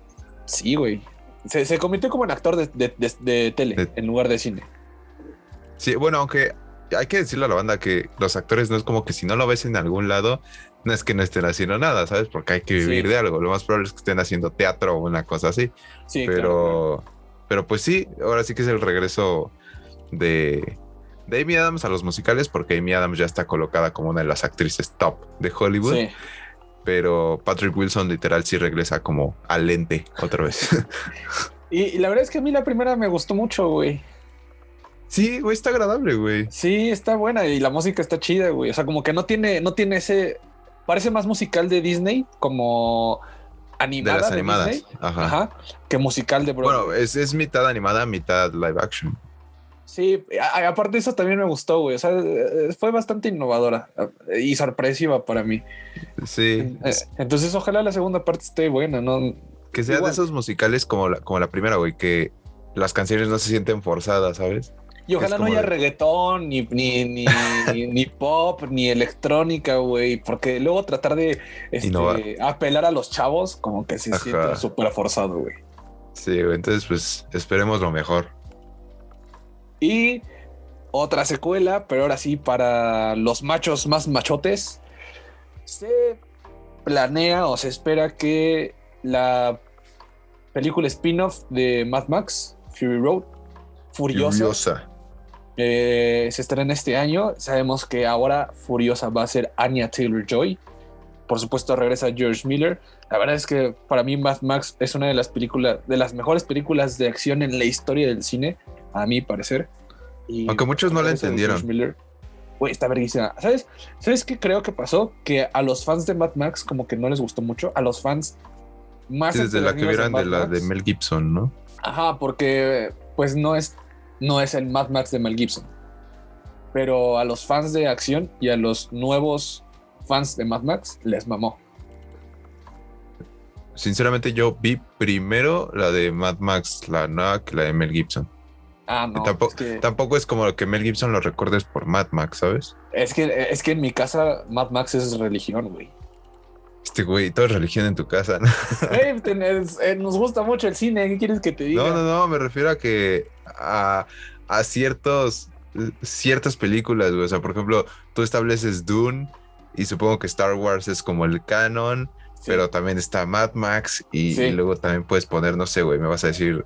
Sí, güey. Se, se convirtió como en actor de, de- tele en lugar de cine. Sí, bueno, aunque hay que decirle a la banda que los actores no es como que si no lo ves en algún lado, no es que no estén haciendo nada, ¿sabes? Porque hay que vivir Sí. de algo. Lo más probable es que estén haciendo teatro o una cosa así. Sí, pero, claro, claro. pero pues sí, ahora sí que es el regreso de, de Amy Adams a los musicales, porque Amy Adams ya está colocada como una de las actrices top de Hollywood. Sí. Pero Patrick Wilson literal sí regresa como al lente otra vez. Y, y la verdad es que a mí la primera me gustó mucho, güey. sí, güey, está agradable, güey. Sí, está buena y la música está chida, güey. O sea, como que no tiene, no tiene ese. Parece más musical de Disney, como De animada. las de animadas. Disney, Ajá. Ajá. Que musical de Broadway. Bueno, es, es mitad animada, mitad live action. Sí, a- aparte de eso también me gustó, güey. O sea, eh, fue bastante innovadora eh, y sorpresiva para mí. Sí. Eh, Entonces, ojalá la segunda parte esté buena, ¿no? Que sea igual. de esos musicales como la, como la primera, güey, que las canciones no se sienten forzadas, ¿sabes? Y ojalá no haya de- reggaetón, ni, ni, ni, ni, pop, ni electrónica, güey. Porque luego tratar de este, apelar a los chavos, como que se Ajá. siente súper forzado, güey. Sí, güey, entonces pues esperemos lo mejor. Y otra secuela, pero ahora sí para los machos más machotes. Se planea o se espera que la película spin-off de Mad Max, Fury Road, Furiosa, Furiosa. Eh, se estrena este año. Sabemos que ahora Furiosa va a ser Anya Taylor Joy. Por supuesto, regresa George Miller. La verdad es que para mí Mad Max es una de las películas, de las mejores películas de acción en la historia del cine, a mi parecer. Y Aunque muchos no la de entendieron. George Miller. Güey, está verguísima. ¿Sabes? ¿Sabes qué creo que pasó? Que a los fans de Mad Max como que no les gustó mucho. A los fans más Sí, desde la que vieran de Mad la de. Mel Gibson, ¿no? Ajá, porque pues no es, no es el Mad Max de Mel Gibson. Pero a los fans de acción y a los nuevos fans de Mad Max les mamó. Sinceramente yo vi primero la de Mad Max, la nueva, que la de Mel Gibson. Ah, no. tampoco, es, que, tampoco es como que Mel Gibson lo recuerdes por Mad Max, ¿sabes? es, que, es que en mi casa Mad Max es religión, güey. Este güey, todo es religión en tu casa, ¿no? Tenés- eh, nos gusta mucho el cine, ¿qué quieres que te diga? No, no, no, me refiero a que a, a ciertos ciertas películas, güey. O sea, por ejemplo, tú estableces Dune y supongo que Star Wars es como el canon, Sí. pero también está Mad Max y, Sí. y luego también puedes poner, no sé, güey, me vas a decir,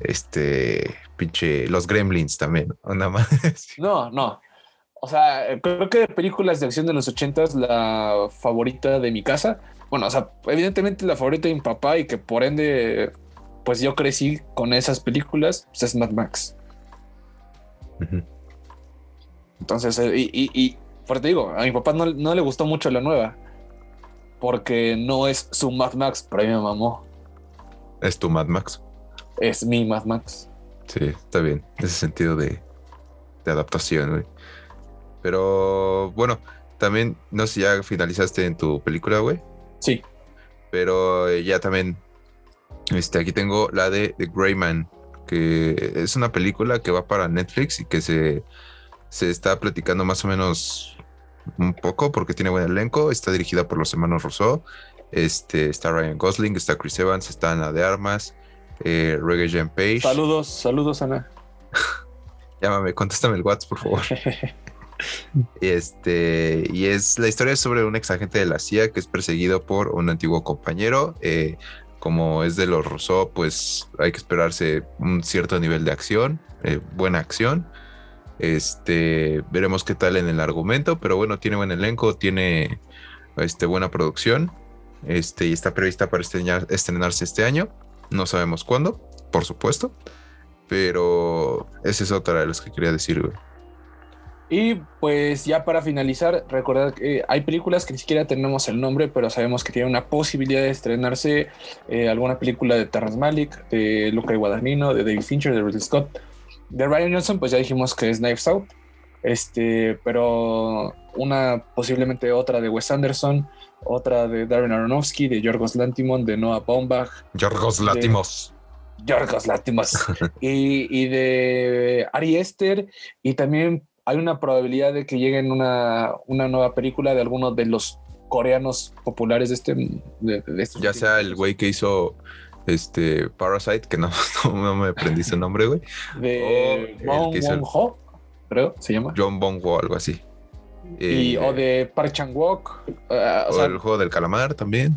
este, pinche, los Gremlins también, onda más. No, no. O sea, creo que de películas de acción de los ochentas, la favorita de mi casa, bueno, o sea, evidentemente la favorita de mi papá y que por ende, pues yo crecí con esas películas, pues es Mad Max. Entonces, eh, y, y, y por te digo, a mi papá no, no le gustó mucho la nueva, porque no es su Mad Max, pero a mí me mamó. Es tu Mad Max. Es mi Mad Max. Sí, está bien. Ese sentido de, de adaptación, güey. Pero bueno, también, no sé si ya finalizaste en tu película, güey. Sí. Pero eh, ya también, este, aquí tengo la de The Grey Man, que es una película que va para Netflix y que se, se está platicando más o menos un poco porque tiene buen elenco. Está dirigida por los hermanos Rousseau. Este, está Ryan Gosling, está Chris Evans, está Ana de Armas, eh, Reggae Jen Page. Saludos, saludos, Ana. Llámame, contéstame el WhatsApp, por favor. Este, y es la historia sobre un ex agente de la CIA que es perseguido por un antiguo compañero. Eh, como es de los Rousseau, pues hay que esperarse un cierto nivel de acción, eh, buena acción. Este, veremos qué tal en el argumento, pero bueno, tiene buen elenco, tiene este, buena producción. Este, y está prevista para estrenar- estrenarse este año. No sabemos cuándo, por supuesto. Pero esa es otra de las que quería decir, güey. Y pues ya para finalizar, recordar que hay películas que ni siquiera tenemos el nombre, pero sabemos que tiene una posibilidad de estrenarse eh, alguna película de Terrence Malick, de Luca Guadagnino, de David Fincher, de Ridley Scott. De Ryan Johnson, pues ya dijimos que es Knives Out. Este, pero una posiblemente otra de Wes Anderson, otra de Darren Aronofsky, de Yorgos Lantimos, de Noah Baumbach, Yorgos Látimos. Yorgos Lantimos y, y de Ari Esther y también hay una probabilidad de que lleguen una, una nueva película de alguno de los coreanos populares de este de, de estos Ya sea el güey que hizo este Parasite, que no, me aprendí su nombre, güey. de el Bong el- Joon-ho, creo se llama John Bong o algo así. y Eh, o de Park Chan Wook uh, o o sea, el juego del calamar también.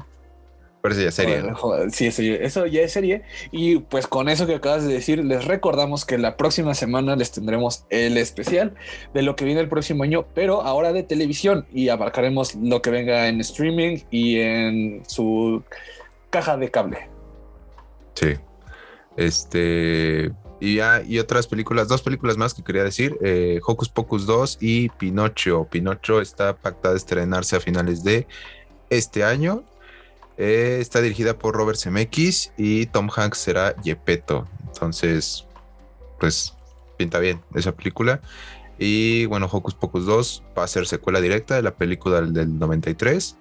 Parece ya serie. Joder, ¿no? joder, sí, eso, ya- eso ya es serie. Y pues con eso que acabas de decir, les recordamos que la próxima semana les tendremos el especial de lo que viene el próximo año, pero ahora de televisión y abarcaremos lo que venga en streaming y en su caja de cable. Sí. Este. Y ya, y otras películas, dos películas más que quería decir: eh, Hocus Pocus 2 y Pinocho. Pinocho está pactada a estrenarse a finales de este año. Eh, está dirigida por Robert Zemeckis y Tom Hanks será Gepetto. Entonces, pues pinta bien esa película. Y bueno, Hocus Pocus 2 va a ser secuela directa de la película del, del 93.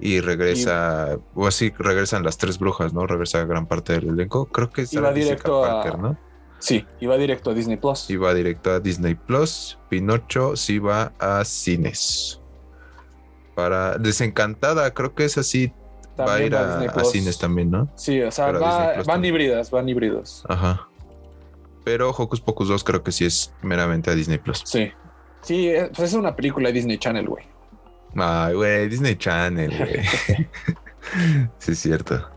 Y regresa, o así regresan las tres brujas, ¿no? Regresa gran parte del elenco. Creo que es Y directo a- Parker, ¿no? Sí, y va directo a Disney Plus. Y va directo a Disney Plus. Pinocho sí va a cines. Para Desencantada, creo que es así. Va a ir a, Disney a Plus. cines también, ¿no? Sí, o sea, va- van también. híbridas, van híbridos. Ajá. Pero Hocus Pocus 2 creo que sí es meramente a Disney Plus. Sí. Sí, eh, pues es una película de Disney Channel, güey. Ay, güey, Disney Channel, güey. sí, es cierto.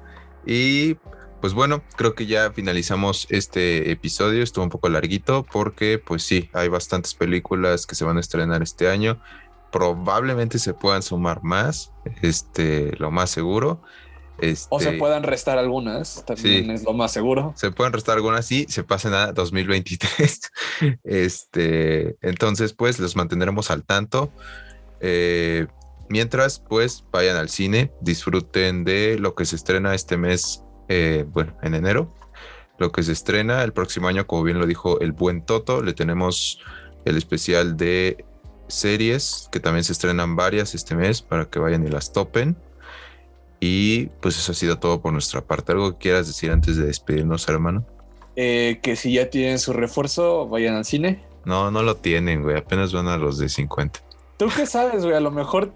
Y pues bueno, creo que ya finalizamos este episodio. Estuvo un poco larguito porque, pues sí, hay bastantes películas que se van a estrenar este año. Probablemente se puedan sumar más, este, lo más seguro. Este, O se puedan restar algunas, también Sí. es lo más seguro. se pueden restar algunas y se pasen a 2023. Este, entonces, pues los mantendremos al tanto. Eh, mientras, pues vayan al cine, disfruten de lo que se estrena este mes, eh, bueno, en enero. Lo que se estrena el próximo año, como bien lo dijo el buen Toto, le tenemos el especial de series, que también se estrenan varias este mes para que vayan y las topen. Y pues eso ha sido todo por nuestra parte. ¿Algo que quieras decir antes de despedirnos, hermano? eh, que si ya tienen su refuerzo, vayan al cine. No, no lo tienen, güey. Apenas van a los de 50. ¿Tú qué sabes, güey? A lo mejor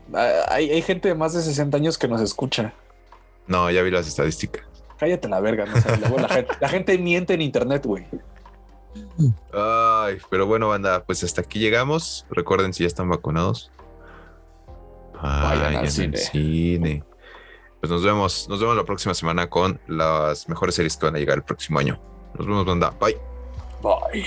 hay, hay gente de más de 60 años que nos escucha. No, ya vi las estadísticas. Cállate la verga, no la, gente, la gente miente en internet, güey. Ay, pero bueno, banda, pues hasta aquí llegamos. Recuerden si ya están vacunados. Vayan al cine. cine. Pues nos vemos, nos vemos la próxima semana con las mejores series que van a llegar el próximo año. Nos vemos, banda. Bye. Bye.